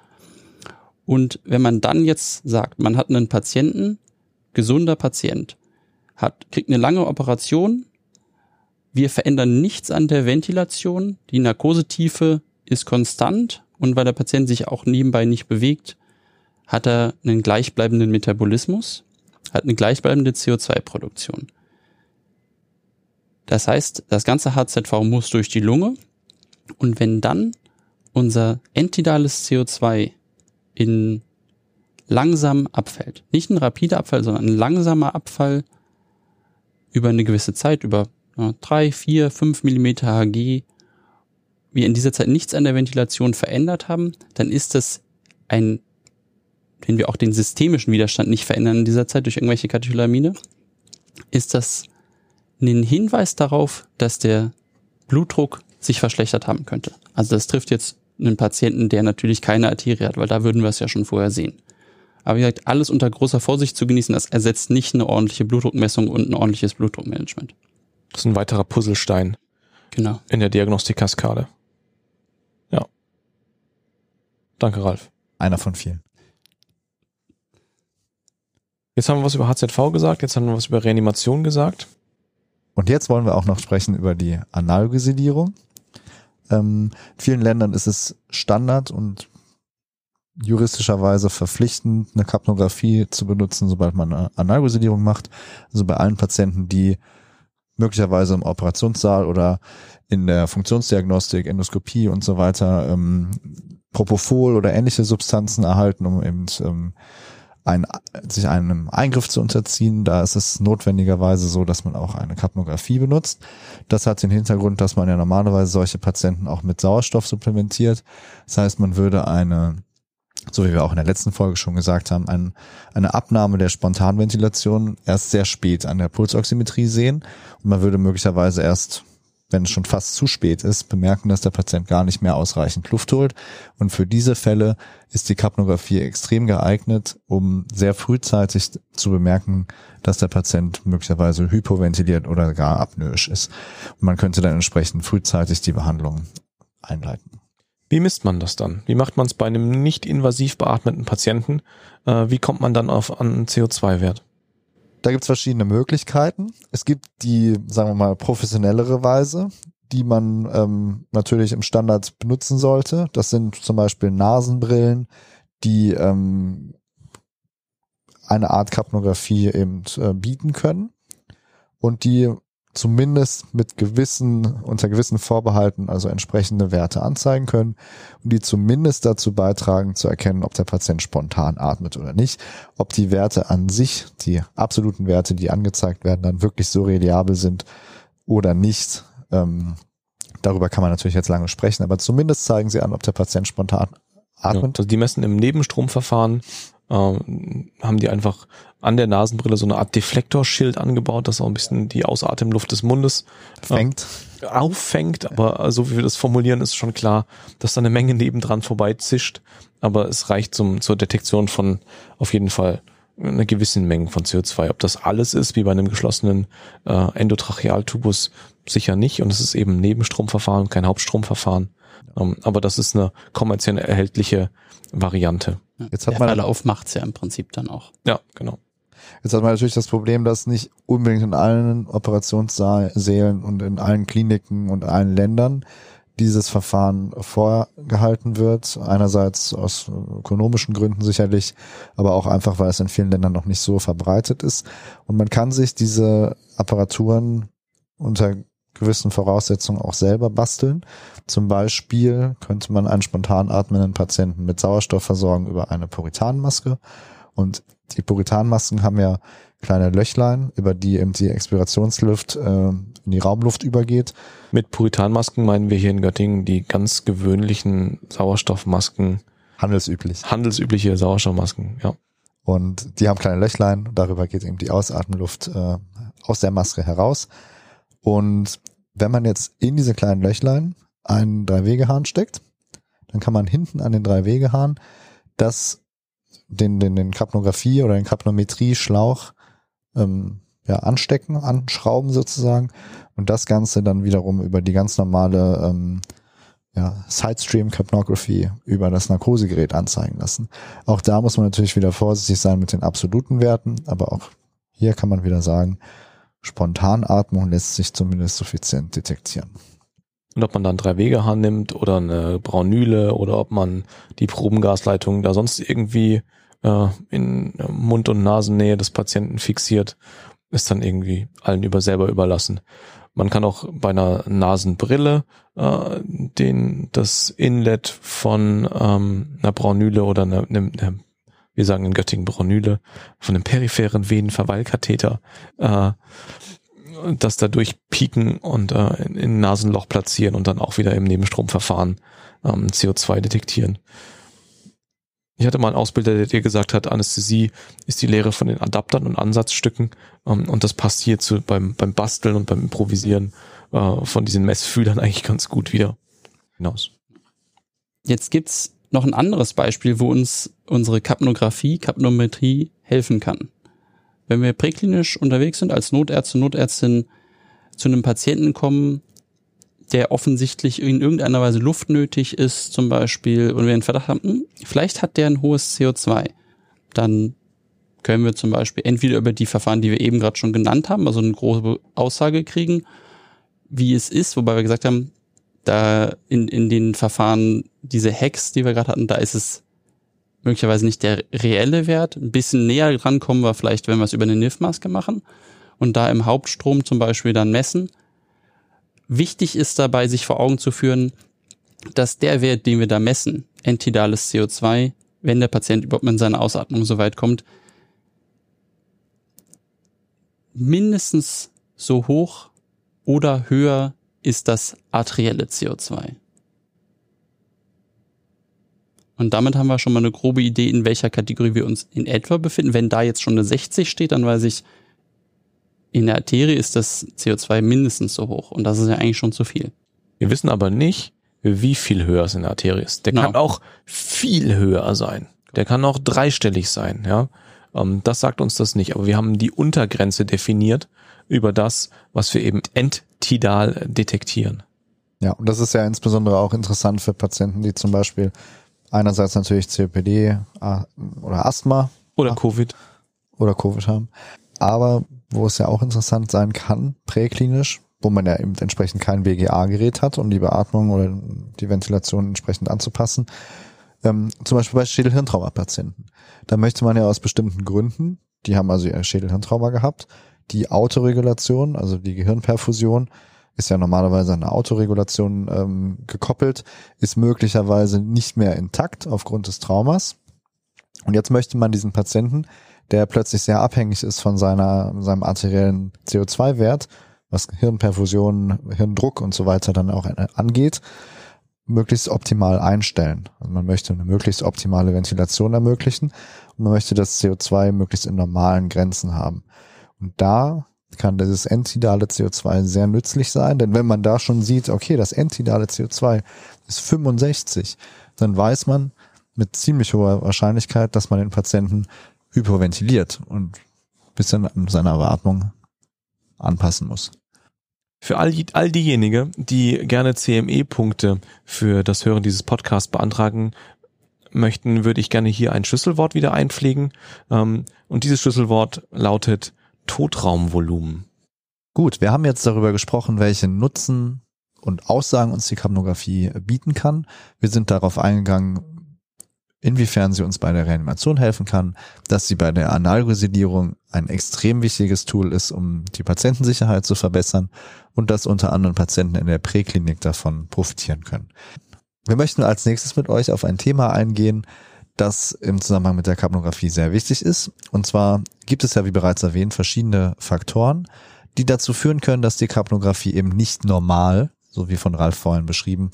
Speaker 2: Und wenn man dann jetzt sagt, man hat einen Patienten, gesunder Patient, hat, kriegt eine lange Operation, wir verändern nichts an der Ventilation, die Narkosetiefe ist konstant. Und weil der Patient sich auch nebenbei nicht bewegt, hat er einen gleichbleibenden Metabolismus, hat eine gleichbleibende CO2-Produktion. Das heißt, das ganze HZV muss durch die Lunge. Und wenn dann unser entidales CO2 in langsam abfällt, nicht ein rapider Abfall, sondern ein langsamer Abfall über eine gewisse Zeit, über ja, drei, vier, fünf Millimeter Hg, wir in dieser Zeit nichts an der Ventilation verändert haben, dann ist das ein, wenn wir auch den systemischen Widerstand nicht verändern in dieser Zeit durch irgendwelche Katecholamine, ist das ein Hinweis darauf, dass der Blutdruck sich verschlechtert haben könnte. Also das trifft jetzt einen Patienten, der natürlich keine Arterie hat, weil da würden wir es ja schon vorher sehen. Aber wie gesagt, alles unter großer Vorsicht zu genießen, das ersetzt nicht eine ordentliche Blutdruckmessung und ein ordentliches Blutdruckmanagement.
Speaker 3: Das ist ein weiterer Puzzlestein
Speaker 2: Genau.
Speaker 3: in der Diagnostikkaskade. Ja. Danke, Ralf.
Speaker 1: Einer von vielen.
Speaker 3: Jetzt haben wir was über HZV gesagt, jetzt haben wir was über Reanimation gesagt.
Speaker 1: Und jetzt wollen wir auch noch sprechen über die Analgesidierung. Ähm, in vielen Ländern ist es Standard und juristischerweise verpflichtend, eine Kapnographie zu benutzen, sobald man eine Analgosidierung macht. Also bei allen Patienten, die möglicherweise im Operationssaal oder in der Funktionsdiagnostik, Endoskopie und so weiter ähm, Propofol oder ähnliche Substanzen erhalten, um eben ähm, ein, sich einem Eingriff zu unterziehen. Da ist es notwendigerweise so, dass man auch eine Kapnographie benutzt. Das hat den Hintergrund, dass man ja normalerweise solche Patienten auch mit Sauerstoff supplementiert. Das heißt, man würde eine so wie wir auch in der letzten Folge schon gesagt haben, ein, eine Abnahme der Spontanventilation erst sehr spät an der Pulsoximetrie sehen und man würde möglicherweise erst, wenn es schon fast zu spät ist, bemerken, dass der Patient gar nicht mehr ausreichend Luft holt. Und für diese Fälle ist die Kapnographie extrem geeignet, um sehr frühzeitig zu bemerken, dass der Patient möglicherweise hypoventiliert oder gar apnoisch ist. Und man könnte dann entsprechend frühzeitig die Behandlung einleiten.
Speaker 3: Wie misst man das dann? Wie macht man es bei einem nicht invasiv beatmeten Patienten? Äh, wie kommt man dann auf einen CO2-Wert?
Speaker 1: Da gibt es verschiedene Möglichkeiten. Es gibt die, sagen wir mal, professionellere Weise, die man ähm, natürlich im Standard benutzen sollte. Das sind zum Beispiel Nasenbrillen, die ähm, eine Art Kapnographie eben äh, bieten können und die zumindest mit gewissen, unter gewissen Vorbehalten, also entsprechende Werte anzeigen können und die zumindest dazu beitragen zu erkennen, ob der Patient spontan atmet oder nicht, ob die Werte an sich, die absoluten Werte, die angezeigt werden, dann wirklich so reliabel sind oder nicht. Ähm, darüber kann man natürlich jetzt lange sprechen, aber zumindest zeigen sie an, ob der Patient spontan atmet.
Speaker 3: Ja, also die messen im Nebenstromverfahren ähm, haben die einfach an der Nasenbrille so eine Art Deflektorschild angebaut, das auch ein bisschen die Ausatemluft des Mundes
Speaker 1: fängt.
Speaker 3: Äh, auffängt, aber so wie wir das formulieren, ist schon klar, dass da eine Menge nebendran vorbeizischt, aber es reicht zum, zur Detektion von auf jeden Fall einer gewissen Menge von CO2. Ob das alles ist, wie bei einem geschlossenen äh, Endotrachealtubus, sicher nicht. Und es ist eben Nebenstromverfahren, kein Hauptstromverfahren. Ähm, aber das ist eine kommerziell erhältliche Variante.
Speaker 2: Jetzt hat Der man Verlauf macht's ja im Prinzip dann auch.
Speaker 3: Ja, genau.
Speaker 1: Jetzt hat man natürlich das Problem, dass nicht unbedingt in allen Operationssälen und in allen Kliniken und allen Ländern dieses Verfahren vorgehalten wird. Einerseits aus ökonomischen Gründen sicherlich, aber auch einfach, weil es in vielen Ländern noch nicht so verbreitet ist. Und man kann sich diese Apparaturen unter gewissen Voraussetzungen auch selber basteln. Zum Beispiel könnte man einen spontan atmenden Patienten mit Sauerstoff versorgen über eine Puritanmaske. Und die Puritanmasken haben ja kleine Löchlein, über die eben die Expirationsluft äh, in die Raumluft übergeht.
Speaker 3: Mit Puritanmasken meinen wir hier in Göttingen die ganz gewöhnlichen Sauerstoffmasken.
Speaker 1: Handelsüblich.
Speaker 3: Handelsübliche Sauerstoffmasken, ja.
Speaker 1: Und die haben kleine Löchlein, darüber geht eben die Ausatemluft äh, aus der Maske heraus. Und wenn man jetzt in diese kleinen Löchlein einen Drei-Wegehahn steckt, dann kann man hinten an den Drei-Wegehahn das, den, den, den Kapnographie oder den Kapnometrie-Schlauch ähm, ja, anstecken, anschrauben sozusagen und das Ganze dann wiederum über die ganz normale ähm, ja, Sidestream Capnography über das Narkosegerät anzeigen lassen. Auch da muss man natürlich wieder vorsichtig sein mit den absoluten Werten, aber auch hier kann man wieder sagen, Spontanatmung lässt sich zumindest suffizient detektieren.
Speaker 3: Und ob man dann drei Wegehahn nimmt oder eine Braunüle oder ob man die Probengasleitung da sonst irgendwie äh, in Mund- und Nasennähe des Patienten fixiert, ist dann irgendwie allen über selber überlassen. Man kann auch bei einer Nasenbrille äh, den das Inlet von ähm, einer Braunüle oder einer, einer, einer wir sagen in Göttingen Braunüle, von einem peripheren Venenverweilkatheter, äh, das da durchpieken und äh, in, in Nasenloch platzieren und dann auch wieder im Nebenstromverfahren ähm, CO2 detektieren. Ich hatte mal einen Ausbilder, der dir gesagt hat, Anästhesie ist die Lehre von den Adaptern und Ansatzstücken ähm, und das passt hier zu, beim, beim Basteln und beim Improvisieren äh, von diesen Messfühlern [laughs] eigentlich ganz gut wieder hinaus.
Speaker 2: Jetzt gibt's noch ein anderes Beispiel, wo uns unsere Kapnographie, Kapnometrie helfen kann. Wenn wir präklinisch unterwegs sind, als Notärzte, Notärztin zu einem Patienten kommen, der offensichtlich in irgendeiner Weise Luft nötig ist, zum Beispiel, und wir einen Verdacht haben, hm, vielleicht hat der ein hohes CO2, dann können wir zum Beispiel entweder über die Verfahren, die wir eben gerade schon genannt haben, also eine große Aussage kriegen, wie es ist, wobei wir gesagt haben, da in, in den Verfahren, diese Hacks, die wir gerade hatten, da ist es möglicherweise nicht der reelle Wert. Ein bisschen näher dran kommen wir vielleicht, wenn wir es über eine NIF-Maske machen und da im Hauptstrom zum Beispiel dann messen. Wichtig ist dabei, sich vor Augen zu führen, dass der Wert, den wir da messen, entidales CO2, wenn der Patient überhaupt mit seiner Ausatmung so weit kommt, mindestens so hoch oder höher ist das arterielle CO2. Und damit haben wir schon mal eine grobe Idee, in welcher Kategorie wir uns in etwa befinden. Wenn da jetzt schon eine 60 steht, dann weiß ich, in der Arterie ist das CO2 mindestens so hoch. Und das ist ja eigentlich schon zu viel.
Speaker 3: Wir wissen aber nicht, wie viel höher es in der Arterie ist. Der no. kann auch viel höher sein. Der kann auch dreistellig sein, ja. Ähm, das sagt uns das nicht. Aber wir haben die Untergrenze definiert über das, was wir eben enttidal detektieren.
Speaker 1: Ja, und das ist ja insbesondere auch interessant für Patienten, die zum Beispiel einerseits natürlich COPD oder Asthma
Speaker 3: oder Covid
Speaker 1: oder Covid haben, aber wo es ja auch interessant sein kann, präklinisch, wo man ja eben entsprechend kein BGA-Gerät hat, um die Beatmung oder die Ventilation entsprechend anzupassen. Ähm, zum Beispiel bei Schädelhirntrauma-Patienten. Da möchte man ja aus bestimmten Gründen, die haben also ihr Schädelhirntrauma gehabt, die Autoregulation, also die Gehirnperfusion, ist ja normalerweise eine Autoregulation ähm, gekoppelt, ist möglicherweise nicht mehr intakt aufgrund des Traumas. Und jetzt möchte man diesen Patienten, der plötzlich sehr abhängig ist von seiner, seinem arteriellen CO2-Wert, was Hirnperfusion, Hirndruck und so weiter dann auch angeht, möglichst optimal einstellen. Also man möchte eine möglichst optimale Ventilation ermöglichen und man möchte das CO2 möglichst in normalen Grenzen haben. Und da kann dieses entidale CO2 sehr nützlich sein, denn wenn man da schon sieht, okay, das entidale CO2 ist 65, dann weiß man mit ziemlich hoher Wahrscheinlichkeit, dass man den Patienten hyperventiliert und bisschen an seiner Beatmung anpassen muss.
Speaker 3: Für all, all diejenigen, die gerne CME-Punkte für das Hören dieses Podcasts beantragen möchten, würde ich gerne hier ein Schlüsselwort wieder einpflegen. Ähm, und dieses Schlüsselwort lautet Totraumvolumen.
Speaker 1: Gut, wir haben jetzt darüber gesprochen, welche Nutzen und Aussagen uns die Kapnographie bieten kann. Wir sind darauf eingegangen, inwiefern sie uns bei der Reanimation helfen kann, dass sie bei der Analresidierung ein extrem wichtiges Tool ist, um die Patientensicherheit zu verbessern und dass unter anderem Patienten in der Präklinik davon profitieren können. Wir möchten als nächstes mit euch auf ein Thema eingehen, das im Zusammenhang mit der Kapnographie sehr wichtig ist. Und zwar gibt es ja, wie bereits erwähnt, verschiedene Faktoren, die dazu führen können, dass die Kapnographie eben nicht normal, so wie von Ralf vorhin beschrieben,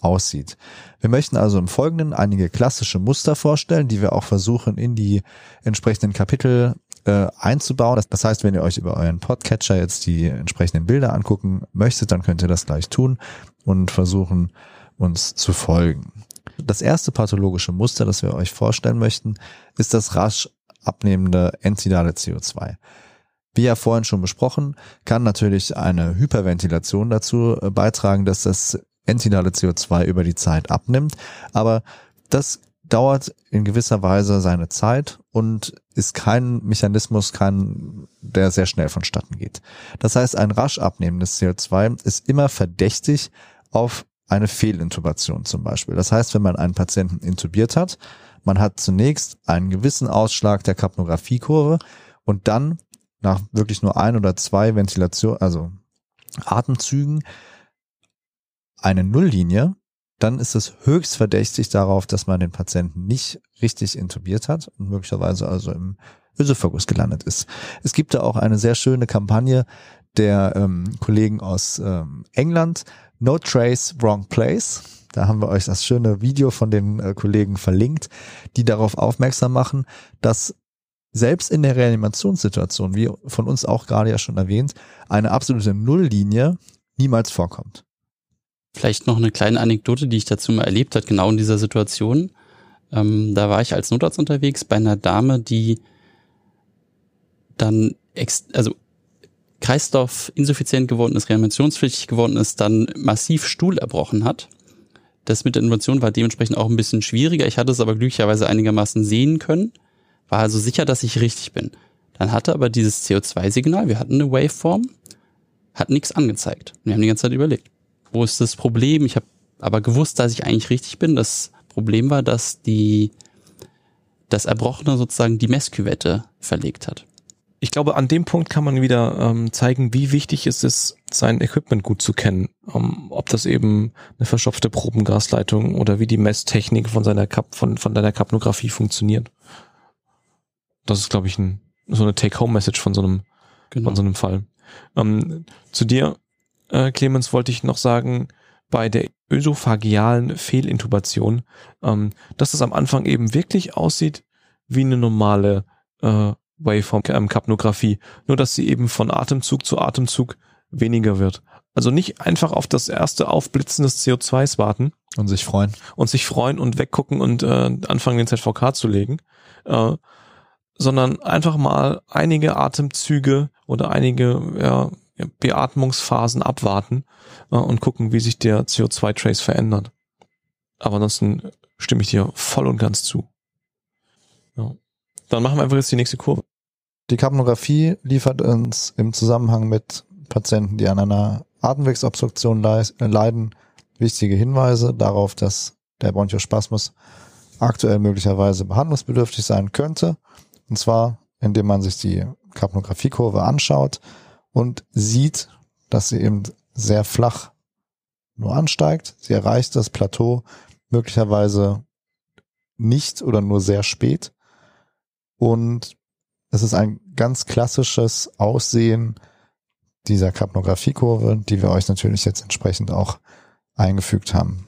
Speaker 1: aussieht. Wir möchten also im Folgenden einige klassische Muster vorstellen, die wir auch versuchen in die entsprechenden Kapitel äh, einzubauen. Das, das heißt, wenn ihr euch über euren Podcatcher jetzt die entsprechenden Bilder angucken möchtet, dann könnt ihr das gleich tun und versuchen, uns zu folgen. Das erste pathologische Muster, das wir euch vorstellen möchten, ist das rasch abnehmende entidale CO2. Wie ja vorhin schon besprochen, kann natürlich eine Hyperventilation dazu äh, beitragen, dass das entidale CO2 über die Zeit abnimmt. Aber das dauert in gewisser Weise seine Zeit und ist kein Mechanismus, kein, der sehr schnell vonstatten geht. Das heißt, ein rasch abnehmendes CO2 ist immer verdächtig auf eine Fehlintubation zum Beispiel. Das heißt, wenn man einen Patienten intubiert hat, man hat zunächst einen gewissen Ausschlag der Kapnographiekurve und dann nach wirklich nur ein oder zwei Ventilation, also Atemzügen, eine Nulllinie, dann ist es höchst verdächtig darauf, dass man den Patienten nicht richtig intubiert hat und möglicherweise also im Ösophagus gelandet ist. Es gibt da auch eine sehr schöne Kampagne der ähm, Kollegen aus ähm, England, No Trace, Wrong Place. Da haben wir euch das schöne Video von den äh, Kollegen verlinkt, die darauf aufmerksam machen, dass selbst in der Reanimationssituation, wie von uns auch gerade ja schon erwähnt, eine absolute Nulllinie niemals vorkommt.
Speaker 2: Vielleicht noch eine kleine Anekdote, die ich dazu mal erlebt hat, genau in dieser Situation. Ähm, da war ich als Notarzt unterwegs bei einer Dame, die dann ex also Kreislauf insuffizient geworden ist, reanimationspflichtig geworden ist, dann massiv Stuhl erbrochen hat. Das mit der Innovation war dementsprechend auch ein bisschen schwieriger. Ich hatte es aber glücklicherweise einigermaßen sehen können, war also sicher, dass ich richtig bin. Dann hatte aber dieses CO2-Signal, wir hatten eine Waveform, hat nichts angezeigt. Wir haben die ganze Zeit überlegt. wo ist das Problem? Ich habe aber gewusst, dass ich eigentlich richtig bin. Das Problem war, dass die das Erbrochene sozusagen die Messküvette verlegt hat.
Speaker 3: Ich glaube, an dem Punkt kann man wieder ähm, zeigen, wie wichtig es ist, sein Equipment gut zu kennen. Um, ob das eben eine verschopfte Probengasleitung oder wie die Messtechnik von seiner Kap von, von deiner Kapnographie funktioniert. Das ist, glaube ich, ein, so eine Take-Home-Message von so einem, genau. von so einem Fall. Ähm, zu dir, äh, Clemens, wollte ich noch sagen, bei der ösophagealen Fehlintubation, ähm, dass es am Anfang eben wirklich aussieht wie eine normale äh, Waveform-Kapnographie, nur dass sie eben von Atemzug zu Atemzug weniger wird. Also nicht einfach auf das erste Aufblitzen des CO2s warten.
Speaker 1: Und sich freuen.
Speaker 3: Und sich freuen und weggucken und äh, anfangen, den ZVK zu legen. Äh, sondern einfach mal einige Atemzüge oder einige ja, Beatmungsphasen abwarten äh, und gucken, wie sich der CO2-Trace verändert. Aber ansonsten stimme ich dir voll und ganz zu. Ja. Dann machen wir einfach jetzt die nächste Kurve.
Speaker 1: Die Kapnographie liefert uns im Zusammenhang mit Patienten, die an einer Atemwegsobstruktion leiden, wichtige Hinweise darauf, dass der Bronchospasmus aktuell möglicherweise behandlungsbedürftig sein könnte. Und zwar, indem man sich die Kapnographiekurve anschaut und sieht, dass sie eben sehr flach nur ansteigt. Sie erreicht das Plateau möglicherweise nicht oder nur sehr spät. Und es ist ein ganz klassisches Aussehen dieser Kapnographiekurve, die wir euch natürlich jetzt entsprechend auch eingefügt haben.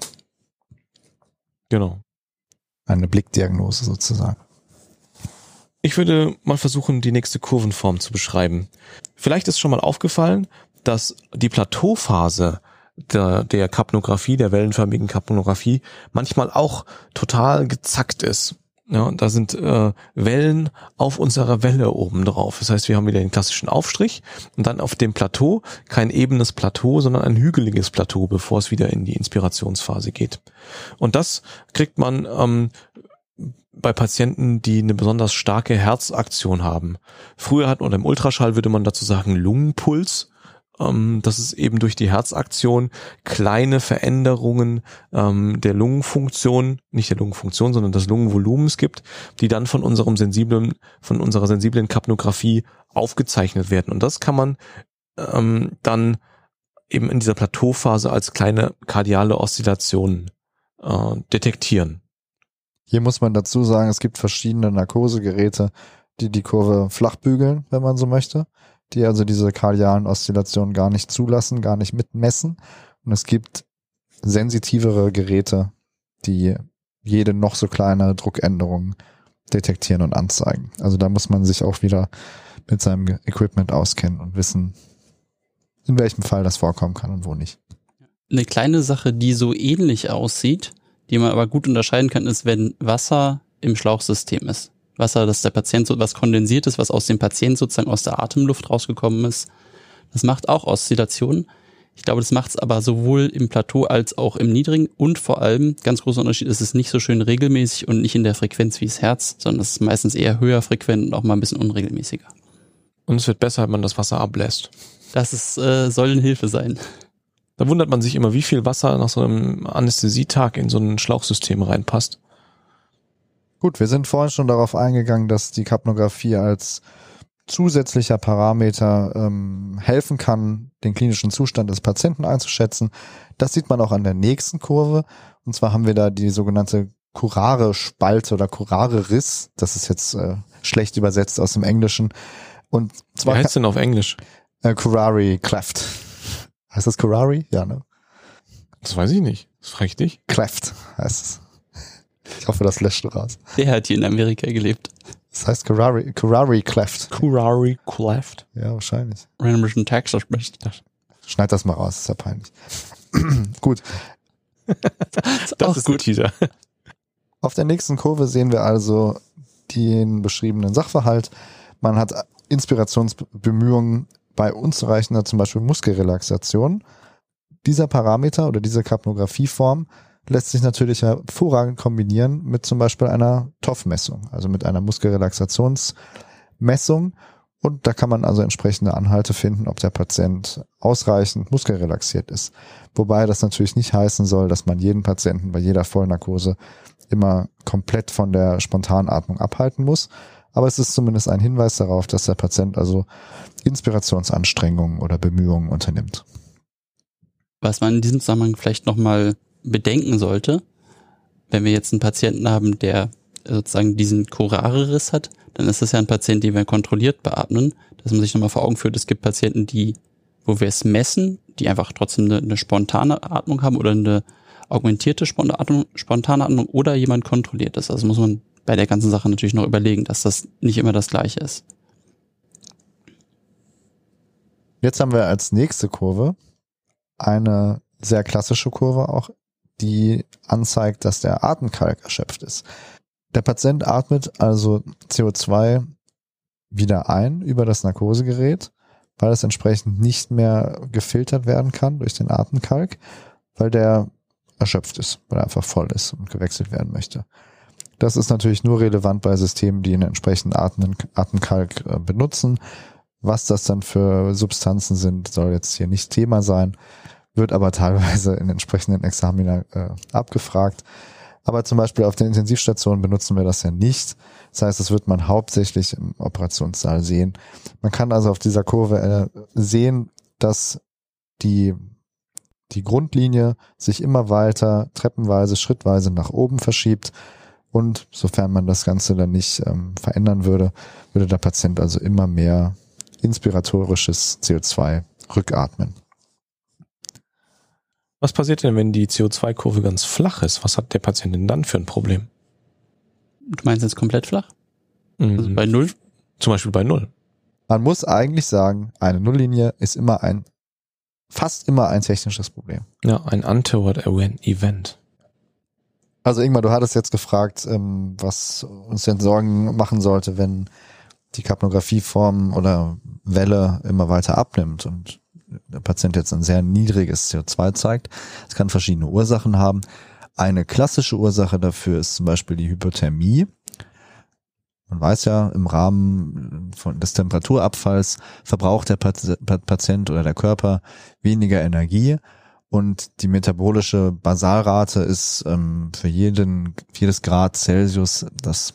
Speaker 3: Genau.
Speaker 1: Eine Blickdiagnose sozusagen.
Speaker 3: Ich würde mal versuchen, die nächste Kurvenform zu beschreiben. Vielleicht ist schon mal aufgefallen, dass die Plateauphase der, der Kapnographie, der wellenförmigen Kapnographie, manchmal auch total gezackt ist. Ja, da sind äh, Wellen auf unserer Welle oben drauf. Das heißt, wir haben wieder den klassischen Aufstrich und dann auf dem Plateau kein ebenes Plateau, sondern ein hügeliges Plateau, bevor es wieder in die Inspirationsphase geht. Und das kriegt man ähm, bei Patienten, die eine besonders starke Herzaktion haben. Früher hat man im Ultraschall würde man dazu sagen Lungenpuls. Ähm, das ist eben durch die Herzaktion kleine Veränderungen ähm, der Lungenfunktion, nicht der Lungenfunktion, sondern des Lungenvolumens gibt, die dann von unserem sensiblen, von unserer sensiblen Kapnographie aufgezeichnet werden. Und das kann man ähm, dann eben in dieser Plateauphase als kleine kardiale Oszillationen äh, detektieren.
Speaker 1: Hier muss man dazu sagen, es gibt verschiedene Narkosegeräte, die die Kurve flach bügeln, wenn man so möchte, die also diese kardialen Oszillationen gar nicht zulassen, gar nicht mitmessen. Und es gibt sensitivere Geräte, die jede noch so kleine Druckänderung detektieren und anzeigen. Also da muss man sich auch wieder mit seinem Equipment auskennen und wissen, in welchem Fall das vorkommen kann und wo nicht.
Speaker 2: Eine kleine Sache, die so ähnlich aussieht, die man aber gut unterscheiden kann, ist, wenn Wasser im Schlauchsystem ist. Wasser, dass der Patient so was kondensiert ist, was aus dem Patient sozusagen aus der Atemluft rausgekommen ist. Das macht auch Oszillationen. Ich glaube, das macht es aber sowohl im Plateau als auch im Niedrigen und vor allem, ganz großer Unterschied, ist es nicht so schön regelmäßig und nicht in der Frequenz wie das Herz, sondern es ist meistens eher höher frequent und auch mal ein bisschen unregelmäßiger.
Speaker 3: Und es wird besser, wenn man das Wasser ablässt.
Speaker 2: Das ist, äh, soll eine Hilfe sein.
Speaker 3: Da wundert man sich immer, wie viel Wasser nach so einem Anästhesietag in so ein Schlauchsystem reinpasst.
Speaker 1: Gut, wir sind vorhin schon darauf eingegangen, dass die Kapnographie als zusätzlicher Parameter ähm, helfen kann, den klinischen Zustand des Patienten einzuschätzen. Das sieht man auch an der nächsten Kurve. Und zwar haben wir da die sogenannte Curare-Spalte oder Curare-Riss. Das ist jetzt äh, schlecht übersetzt aus dem Englischen. Und zwar
Speaker 3: Wie heißt denn auf Englisch?
Speaker 1: Äh, Curare Cleft. Heißt das Curari? Ja, ne?
Speaker 3: Das weiß ich nicht. Das frage ich dich.
Speaker 1: Cleft heißt es. Ich hoffe, das lässt du raus.
Speaker 2: Der hat hier in Amerika gelebt.
Speaker 1: Das heißt Curari, Curari Cleft.
Speaker 3: Curari Cleft?
Speaker 1: Ja, wahrscheinlich.
Speaker 2: Random Texas spricht das.
Speaker 1: Schneid das mal raus, ist ja peinlich. [clears throat] gut.
Speaker 3: das, das ist gut. Teaser.
Speaker 1: Auf der nächsten Kurve sehen wir also den beschriebenen Sachverhalt. Man hat Inspirationsbemühungen bei unzureichender zum Beispiel Muskelrelaxation. Dieser Parameter oder diese Kapnographieform lässt sich natürlich hervorragend kombinieren mit zum Beispiel einer TOF-Messung, also mit einer Muskelrelaxationsmessung. Und da kann man also entsprechende Anhalte finden, ob der Patient ausreichend muskelrelaxiert ist. Wobei das natürlich nicht heißen soll, dass man jeden Patienten bei jeder Vollnarkose immer komplett von der Spontanatmung abhalten muss. Aber es ist zumindest ein Hinweis darauf, dass der Patient also Inspirationsanstrengungen oder Bemühungen unternimmt.
Speaker 2: Was man in diesem Zusammenhang vielleicht nochmal bedenken sollte, wenn wir jetzt einen Patienten haben, der sozusagen diesen Curare-Riss hat, dann ist das ja ein Patient, den wir kontrolliert beatmen, dass man sich nochmal vor Augen führt, es gibt Patienten, die, wo wir es messen, die einfach trotzdem eine, eine spontane Atmung haben oder eine augmentierte spontane Atmung oder jemand kontrolliert ist. Also muss man bei der ganzen Sache natürlich noch überlegen, dass das nicht immer das gleiche ist.
Speaker 1: Jetzt haben wir als nächste Kurve eine sehr klassische Kurve auch, die anzeigt, dass der Atemkalk erschöpft ist. Der Patient atmet also CO2 wieder ein über das Narkosegerät, weil es entsprechend nicht mehr gefiltert werden kann durch den Atemkalk, weil der erschöpft ist, weil er einfach voll ist und gewechselt werden möchte. Das ist natürlich nur relevant bei Systemen, die einen entsprechenden Atemkalk äh, benutzen. Was das dann für Substanzen sind, soll jetzt hier nicht Thema sein, wird aber teilweise in entsprechenden Examiner äh, abgefragt. Aber zum Beispiel auf den Intensivstationen benutzen wir das ja nicht. Das heißt, das wird man hauptsächlich im Operationssaal sehen. Man kann also auf dieser Kurve äh, sehen, dass die, die Grundlinie sich immer weiter treppenweise, schrittweise nach oben verschiebt. Und sofern man das Ganze dann nicht ähm, verändern würde, würde der Patient also immer mehr inspiratorisches CO2 rückatmen.
Speaker 3: Was passiert denn, wenn die CO2-Kurve ganz flach ist? Was hat der Patient denn dann für ein Problem?
Speaker 2: Du meinst jetzt komplett flach?
Speaker 3: Mhm. Also bei Null? Zum Beispiel bei Null.
Speaker 1: Man muss eigentlich sagen, eine Nulllinie ist immer ein, fast immer ein technisches Problem.
Speaker 3: Ja, ein untoward event.
Speaker 1: Also Ingmar, du hattest jetzt gefragt, ähm, was uns denn Sorgen machen sollte, wenn die Kapnographieform oder Welle immer weiter abnimmt. Und der Patient jetzt ein sehr niedriges CO2 zeigt. Es kann verschiedene Ursachen haben. Eine klassische Ursache dafür ist zum Beispiel die Hypothermie. Man weiß ja, im Rahmen von, des Temperaturabfalls verbraucht der Patient oder der Körper weniger Energie und die metabolische Basalrate ist ähm, für jeden, jedes Grad Celsius, das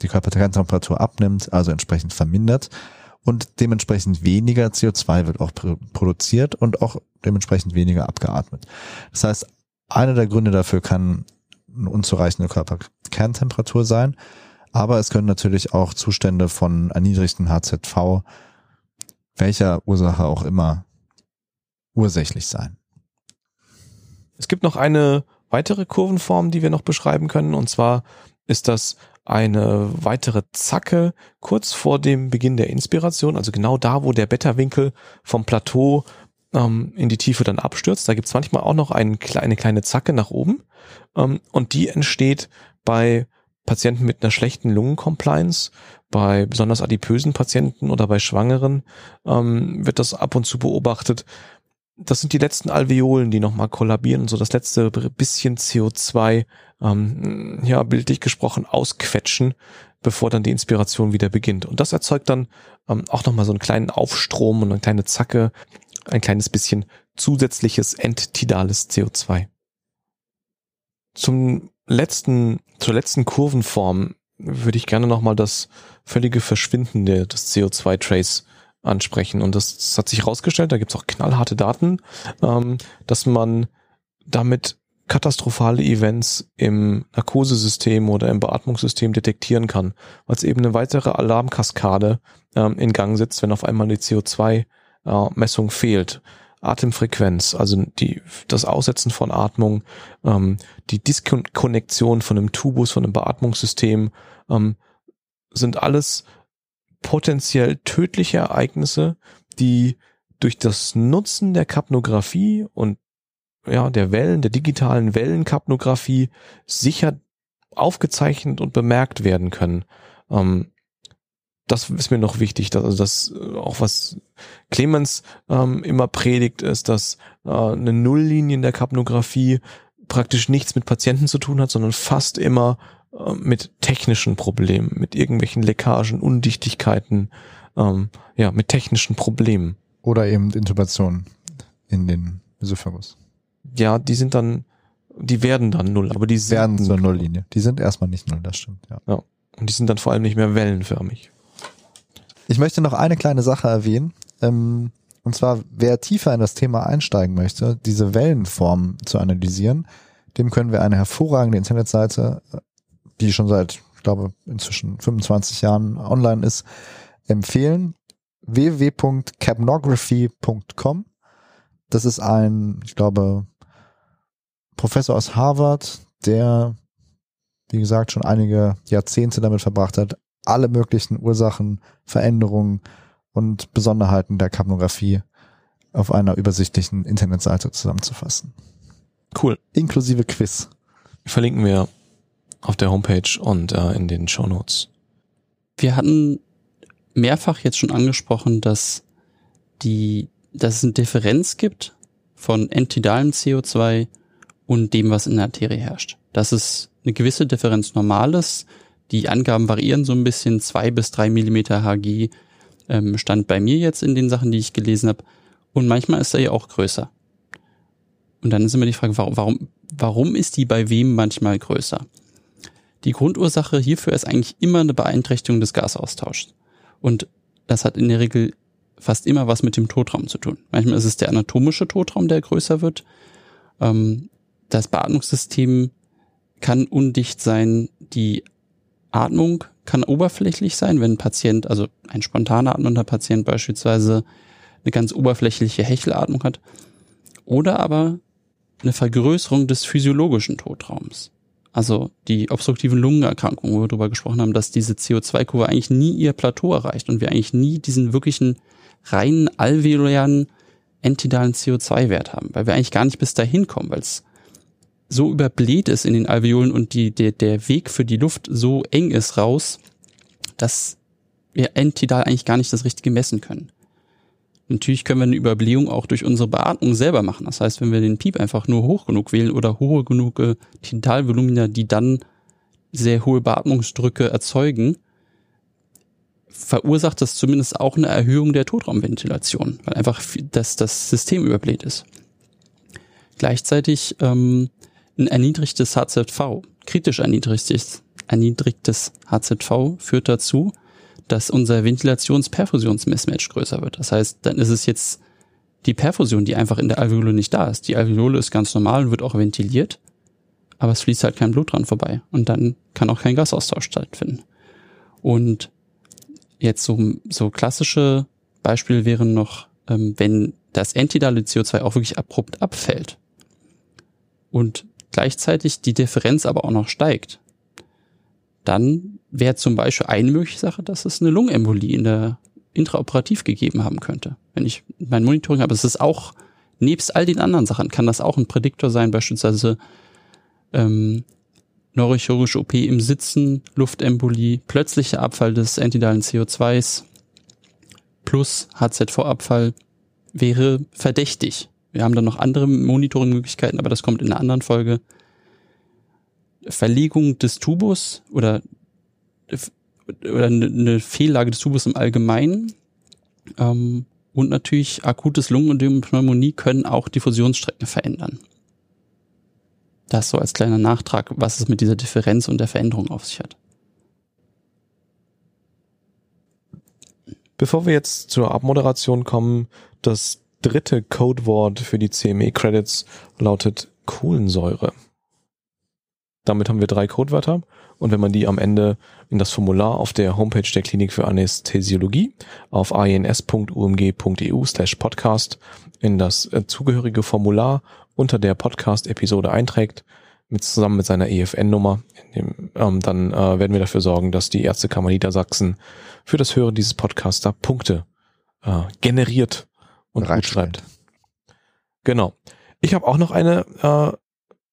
Speaker 1: die Körpertemperatur abnimmt, also entsprechend vermindert und dementsprechend weniger CO2 wird auch produziert und auch dementsprechend weniger abgeatmet. Das heißt, einer der Gründe dafür kann eine unzureichende Körperkerntemperatur sein, aber es können natürlich auch Zustände von erniedrigten HZV, welcher Ursache auch immer, ursächlich sein.
Speaker 3: Es gibt noch eine weitere Kurvenform, die wir noch beschreiben können, und zwar ist das eine weitere Zacke kurz vor dem Beginn der Inspiration, also genau da, wo der Beta-Winkel vom Plateau ähm, in die Tiefe dann abstürzt. Da gibt's manchmal auch noch eine kleine, kleine Zacke nach oben ähm, und die entsteht bei Patienten mit einer schlechten Lungencompliance, bei besonders adipösen Patienten oder bei Schwangeren ähm, wird das ab und zu beobachtet. Das sind die letzten Alveolen, die nochmal kollabieren und so das letzte bisschen CO2 ähm, ja, bildlich gesprochen, ausquetschen, bevor dann die Inspiration wieder beginnt. Und das erzeugt dann ähm, auch nochmal so einen kleinen Aufstrom und eine kleine Zacke, ein kleines bisschen zusätzliches enttidales CO2. Zum letzten, zur letzten Kurvenform würde ich gerne nochmal das völlige Verschwinden des CO2-Trace ansprechen. Und das, das, hat sich herausgestellt, da gibt es auch knallharte Daten, ähm, dass man damit katastrophale Events im Narkosesystem oder im Beatmungssystem detektieren weil es eben eine weitere Alarmkaskade ähm, in Gang setzt, wenn auf einmal die CO2-Messung äh, fehlt. Atemfrequenz, also die, das Aussetzen von Atmung, ähm, die Diskonnektion von einem Tubus, von einem Beatmungssystem, ähm, sind alles potenziell tödliche Ereignisse, die durch das Nutzen der Kapnographie und ja, der Wellen, der digitalen Wellenkapnographie sicher aufgezeichnet und bemerkt werden können. Ähm, das ist mir noch wichtig, dass, also das äh, auch was Clemens ähm, immer predigt, ist, dass äh, eine Nulllinie in der Kapnographie praktisch nichts mit Patienten zu tun hat, sondern fast immer äh, mit technischen Problemen, mit irgendwelchen Leckagen, Undichtigkeiten ähm, ja, mit technischen Problemen.
Speaker 1: Oder eben Intubation in den Esophagus.
Speaker 3: Ja, die sind dann, die werden dann null, aber die sind
Speaker 1: Werden zur Nulllinie. Die sind erstmal nicht null, das stimmt, ja.
Speaker 3: Und die sind dann vor allem nicht mehr wellenförmig.
Speaker 1: Ich möchte noch eine kleine Sache erwähnen. Ähm, und zwar, wer tiefer in das Thema einsteigen möchte, diese Wellenform zu analysieren, dem können wir eine hervorragende Internetseite, die schon seit, ich glaube, inzwischen 25 Jahren online ist, empfehlen. www.capnography.com. Das ist ein, ich glaube, Professor aus Harvard, der, wie gesagt, schon einige Jahrzehnte damit verbracht hat, alle möglichen Ursachen, Veränderungen und Besonderheiten der Kapnographie auf einer übersichtlichen Internetseite zusammenzufassen.
Speaker 3: Cool.
Speaker 1: Inklusive Quiz.
Speaker 3: Verlinken wir auf der Homepage und äh, in den Show Notes.
Speaker 2: Wir hatten mehrfach jetzt schon angesprochen, dass die, dass es eine Differenz gibt von entidalem CO2 und dem, was in der Arterie herrscht. Dass es eine gewisse Differenz normal ist. Die Angaben variieren so ein bisschen, zwei bis drei Millimeter Hg ähm, stand bei mir jetzt in den Sachen, die ich gelesen habe. Und manchmal ist er ja auch größer. Und dann ist immer die Frage, warum, warum, warum ist die bei wem manchmal größer? Die Grundursache hierfür ist eigentlich immer eine Beeinträchtigung des Gasaustauschs. Und das hat in der Regel fast immer was mit dem Totraum zu tun. Manchmal ist es der anatomische Totraum, der größer wird. Ähm, das Beatmungssystem kann undicht sein. Die Atmung kann oberflächlich sein, wenn ein Patient, also ein spontan atmender Patient beispielsweise eine ganz oberflächliche Hechelatmung hat. Oder aber eine Vergrößerung des physiologischen Totraums. Also die obstruktiven Lungenerkrankungen, wo wir darüber gesprochen haben, dass diese CO2-Kurve eigentlich nie ihr Plateau erreicht und wir eigentlich nie diesen wirklichen reinen alveolären entidalen CO2-Wert haben, weil wir eigentlich gar nicht bis dahin kommen, weil es so überbläht ist in den Alveolen und die, der, der Weg für die Luft so eng ist raus, dass wir entidal eigentlich gar nicht das Richtige messen können. Natürlich können wir eine Überblähung auch durch unsere Beatmung selber machen. Das heißt, wenn wir den Piep einfach nur hoch genug wählen oder hohe genug Tidalvolumina, die dann sehr hohe Beatmungsdrücke erzeugen, verursacht das zumindest auch eine Erhöhung der Totraumventilation, weil einfach das, das System überbläht ist. Gleichzeitig ähm, ein erniedrigtes HZV, kritisch erniedrigtes, erniedrigtes HZV führt dazu, dass unser Ventilations-Perfusions-Mismatch größer wird. Das heißt, dann ist es jetzt die Perfusion, die einfach in der Alveole nicht da ist. Die Alveole ist ganz normal und wird auch ventiliert, aber es fließt halt kein Blut dran vorbei und dann kann auch kein Gasaustausch stattfinden. Und jetzt so, so klassische Beispiele wären noch, ähm, wenn das entidale CO2 auch wirklich abrupt abfällt und gleichzeitig die Differenz aber auch noch steigt, dann wäre zum Beispiel eine mögliche Sache, dass es eine Lungenembolie in der intraoperativ gegeben haben könnte. Wenn ich mein Monitoring habe, es ist auch nebst all den anderen Sachen kann das auch ein Prädiktor sein, beispielsweise ähm, neurochirurgische OP im Sitzen, Luftembolie, plötzlicher Abfall des entidalen CO2s plus HZV-Abfall wäre verdächtig. Wir haben dann noch andere Monitoring-Möglichkeiten, aber das kommt in einer anderen Folge. Verlegung des Tubus oder, oder eine Fehllage des Tubus im Allgemeinen ähm, und natürlich akutes Lungenödem und Pneumonie können auch Diffusionsstrecken verändern. Das so als kleiner Nachtrag, was es mit dieser Differenz und der Veränderung auf sich hat.
Speaker 3: Bevor wir jetzt zur Abmoderation kommen, das dritte Codewort für die CME-Credits lautet Kohlensäure. Damit haben wir drei Codewörter und wenn man die am Ende in das Formular auf der Homepage der Klinik für Anästhesiologie auf ins.umg.eu slash podcast in das äh, zugehörige Formular unter der Podcast-Episode einträgt, mit, zusammen mit seiner EFN-Nummer, ähm, dann äh, werden wir dafür sorgen, dass die Ärztekammer Niedersachsen für das Hören dieses Podcasts da Punkte äh, generiert und gut schreibt. Genau. Ich habe auch noch eine äh,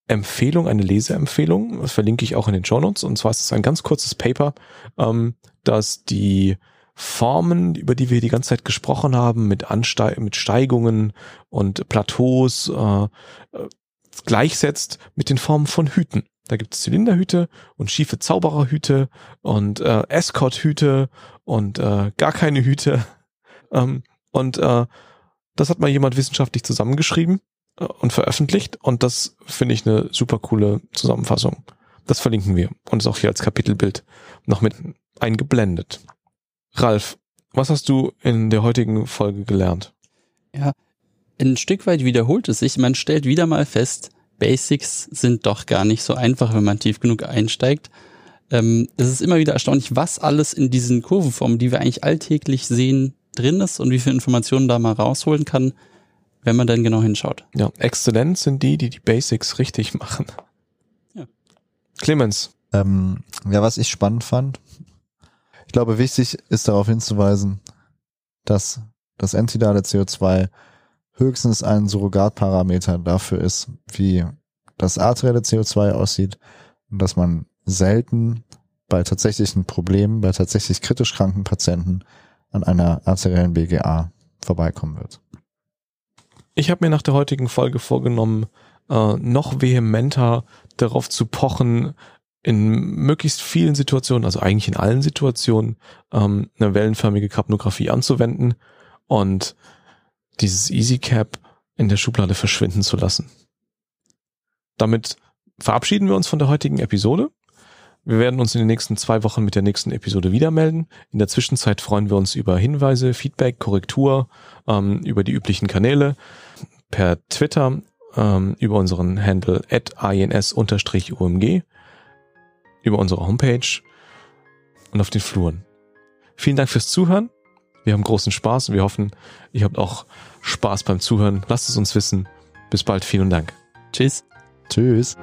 Speaker 3: Empfehlung, eine Leseempfehlung. Das verlinke ich auch in den Show Notes. Und zwar ist es ein ganz kurzes Paper, ähm, das die Formen, über die wir die ganze Zeit gesprochen haben, mit, Anste mit Steigungen und Plateaus, äh, äh, gleichsetzt mit den Formen von Hüten. Da gibt es Zylinderhüte und schiefe Zaubererhüte und äh, Escort-Hüte und äh, gar keine Hüte. [laughs] Ähm, und äh, das hat mal jemand wissenschaftlich zusammengeschrieben und veröffentlicht und das finde ich eine super coole Zusammenfassung. Das verlinken wir und ist auch hier als Kapitelbild noch mit eingeblendet. Ralf, was hast du in der heutigen Folge gelernt?
Speaker 2: Ja, ein Stück weit wiederholt es sich. Man stellt wieder mal fest, Basics sind doch gar nicht so einfach, wenn man tief genug einsteigt. Ähm, es ist immer wieder erstaunlich, was alles in diesen Kurvenformen, die wir eigentlich alltäglich sehen, drin ist und wie viel Informationen da mal rausholen kann, wenn man dann genau hinschaut.
Speaker 3: Ja, exzellent sind die, die die Basics richtig machen.
Speaker 2: Ja.
Speaker 3: Clemens.
Speaker 1: Ähm, ja, was ich spannend fand, ich glaube, wichtig ist darauf hinzuweisen, dass das entidale CO2 höchstens ein Surrogatparameter dafür ist, wie das arterielle CO2 aussieht und dass man selten bei tatsächlichen Problemen, bei tatsächlich kritisch kranken Patienten an einer arteriellen BGA vorbeikommen wird.
Speaker 3: Ich habe mir nach der heutigen Folge vorgenommen, äh, noch vehementer darauf zu pochen, in möglichst vielen Situationen, also eigentlich in allen Situationen, ähm, eine wellenförmige Kapnographie anzuwenden und dieses EasyCap in der Schublade verschwinden zu lassen. Damit verabschieden wir uns von der heutigen Episode. Wir werden uns in den nächsten zwei Wochen mit der nächsten Episode wieder melden. In der Zwischenzeit freuen wir uns über Hinweise, Feedback, Korrektur, ähm, über die üblichen Kanäle, per Twitter, ähm, über unseren Handle at ins-umg, über unsere Homepage und auf den Fluren. Vielen Dank fürs Zuhören. Wir haben großen Spaß und wir hoffen, ihr habt auch Spaß beim Zuhören. Lasst es uns wissen. Bis bald. Vielen Dank.
Speaker 2: Tschüss.
Speaker 1: Tschüss.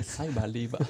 Speaker 2: Eine Cyberleber. [laughs]